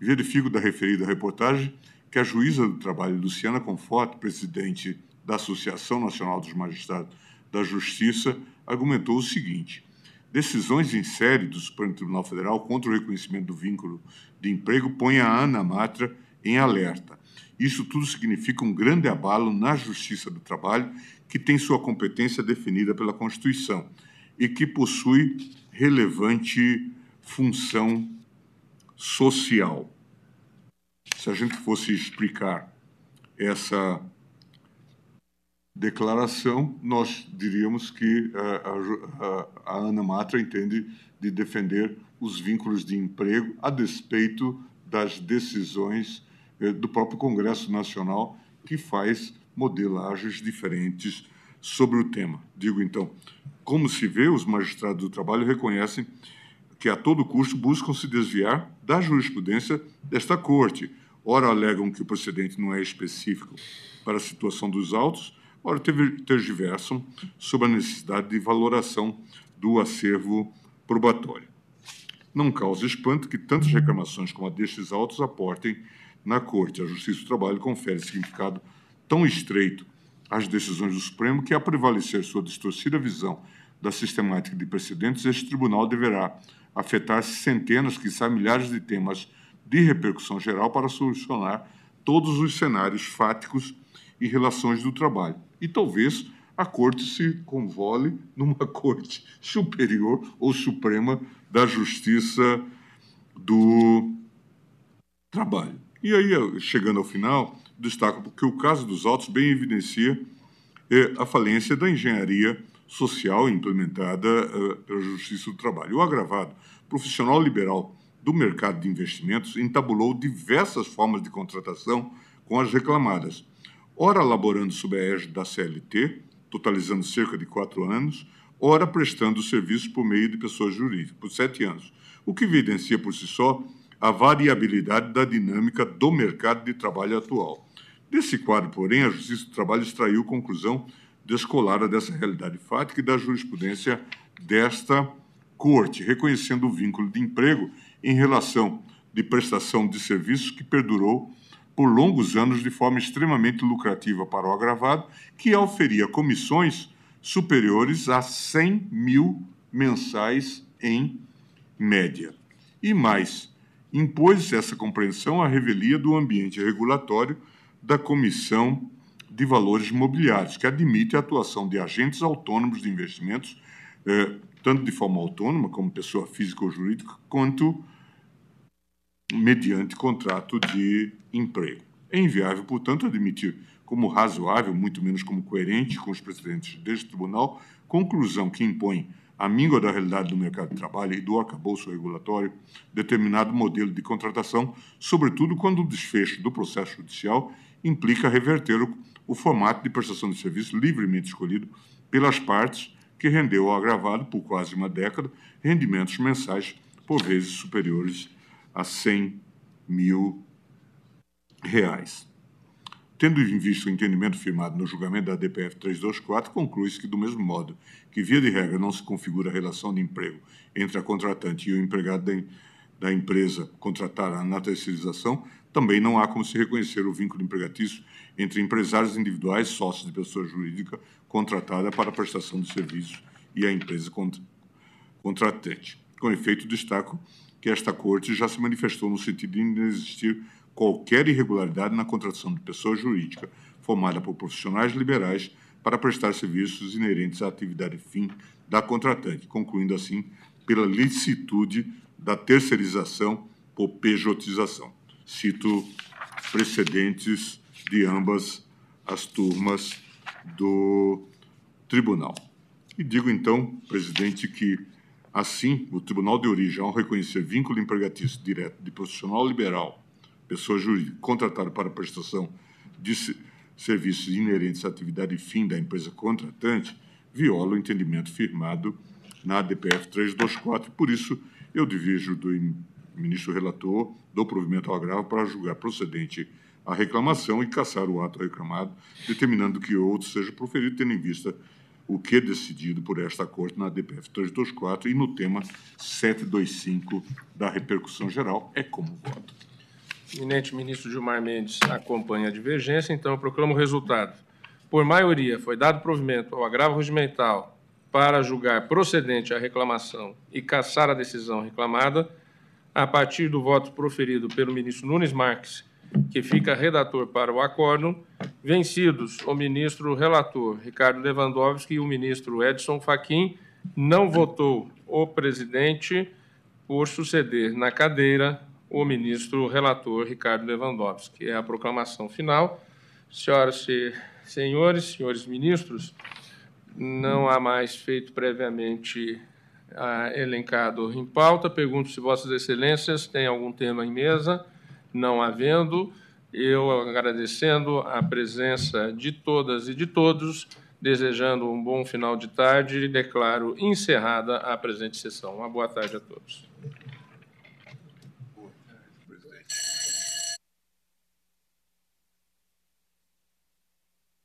Verifico da referida reportagem que a juíza do trabalho, Luciana Conforte, presidente da Associação Nacional dos Magistrados da Justiça, argumentou o seguinte: decisões em série do Supremo Tribunal Federal contra o reconhecimento do vínculo de emprego põem a Ana Matra em alerta. Isso tudo significa um grande abalo na Justiça do Trabalho, que tem sua competência definida pela Constituição e que possui relevante função social. Se a gente fosse explicar essa declaração, nós diríamos que eh, a, a, a, Ana Matra entende de defender os vínculos de emprego a despeito das decisões eh, do próprio Congresso Nacional, que faz modelagens diferentes sobre o tema. Digo então, como se vê, os magistrados do trabalho reconhecem que a todo custo buscam se desviar da jurisprudência desta Corte. Ora alegam que o procedente não é específico para a situação dos autos, ora tergiversam sobre a necessidade de valoração do acervo probatório. Não causa espanto que tantas reclamações como a destes autos aportem na Corte. A Justiça do Trabalho confere significado tão estreito às decisões do Supremo que, a prevalecer sua distorcida visão da sistemática de precedentes, este tribunal deverá afetar centenas, quiçá milhares de temas de repercussão geral para solucionar todos os cenários fáticos e relações do trabalho. E talvez a corte se convole numa corte superior ou suprema da justiça do trabalho. E aí, chegando ao final, destaco que o caso dos autos bem evidencia é, a falência da engenharia social implementada uh, pela Justiça do Trabalho. O agravado profissional liberal do mercado de investimentos entabulou diversas formas de contratação com as reclamadas, ora laborando sob a égide da CLT, totalizando cerca de quatro anos, ora prestando serviços por meio de pessoas jurídicas, por sete anos, o que evidencia por si só a variabilidade da dinâmica do mercado de trabalho atual. Desse quadro, porém, a Justiça do Trabalho extraiu conclusão descolada dessa realidade fática e da jurisprudência desta Corte, reconhecendo o vínculo de emprego em relação de prestação de serviços que perdurou por longos anos de forma extremamente lucrativa para o agravado, que oferia comissões superiores a 100 mil mensais em média. E mais, impôs essa compreensão à revelia do ambiente regulatório da Comissão de Valores Imobiliários, que admite a atuação de agentes autônomos de investimentos, eh, tanto de forma autônoma, como pessoa física ou jurídica, quanto mediante contrato de emprego. É inviável, portanto, admitir como razoável, muito menos como coerente com os precedentes deste tribunal, conclusão que impõe a míngua da realidade do mercado de trabalho e do arcabouço regulatório determinado modelo de contratação, sobretudo quando o desfecho do processo judicial implica reverter o, o formato de prestação de serviço livremente escolhido pelas partes, que rendeu ao agravado, por quase uma década, rendimentos mensais por vezes superiores a 100 mil reais. Tendo em vista o entendimento firmado no julgamento da DPF 324, conclui-se que, do mesmo modo que, via de regra, não se configura a relação de emprego entre a contratante e o empregado da, empresa contratada na terceirização, também não há como se reconhecer o vínculo empregatício entre empresários individuais, sócios de pessoa jurídica contratada para a prestação de serviço e a empresa contratante. Com efeito, destaco que esta Corte já se manifestou no sentido de não existir qualquer irregularidade na contratação de pessoa jurídica formada por profissionais liberais para prestar serviços inerentes à atividade fim da contratante, concluindo assim pela licitude da terceirização por pejotização. Cito precedentes de ambas as turmas do tribunal. E digo então, presidente, que Assim, o Tribunal de Origem, ao reconhecer vínculo empregatício direto de profissional liberal, pessoa jurídica, contratada para prestação de serviços inerentes à atividade fim da empresa contratante, viola o entendimento firmado na ADPF 324. Por isso, eu divijo do ministro relator, dou provimento ao agravo para julgar procedente a reclamação e cassar o ato reclamado, determinando que outro seja proferido, tendo em vista o que é decidido por esta Corte na DPF 324 e no tema 725 da repercussão geral. É como voto. Eminente ministro Gilmar Mendes acompanha a divergência, então proclamo o resultado. Por maioria, foi dado provimento ao agravo regimental para julgar procedente a reclamação e cassar a decisão reclamada, a partir do voto proferido pelo ministro Nunes Marques, que fica redator para o acórdão, vencidos o ministro relator Ricardo Lewandowski e o ministro Edson Fachin, não votou o presidente por suceder na cadeira o ministro relator Ricardo Lewandowski. É a proclamação final. Senhoras e senhores, senhores ministros, não há mais feito previamente ah, elencado em pauta. Pergunto se Vossas Excelências têm algum tema em mesa. Não havendo, eu agradecendo a presença de todas e de todos, desejando um bom final de tarde, declaro encerrada a presente sessão. Uma boa tarde a todos.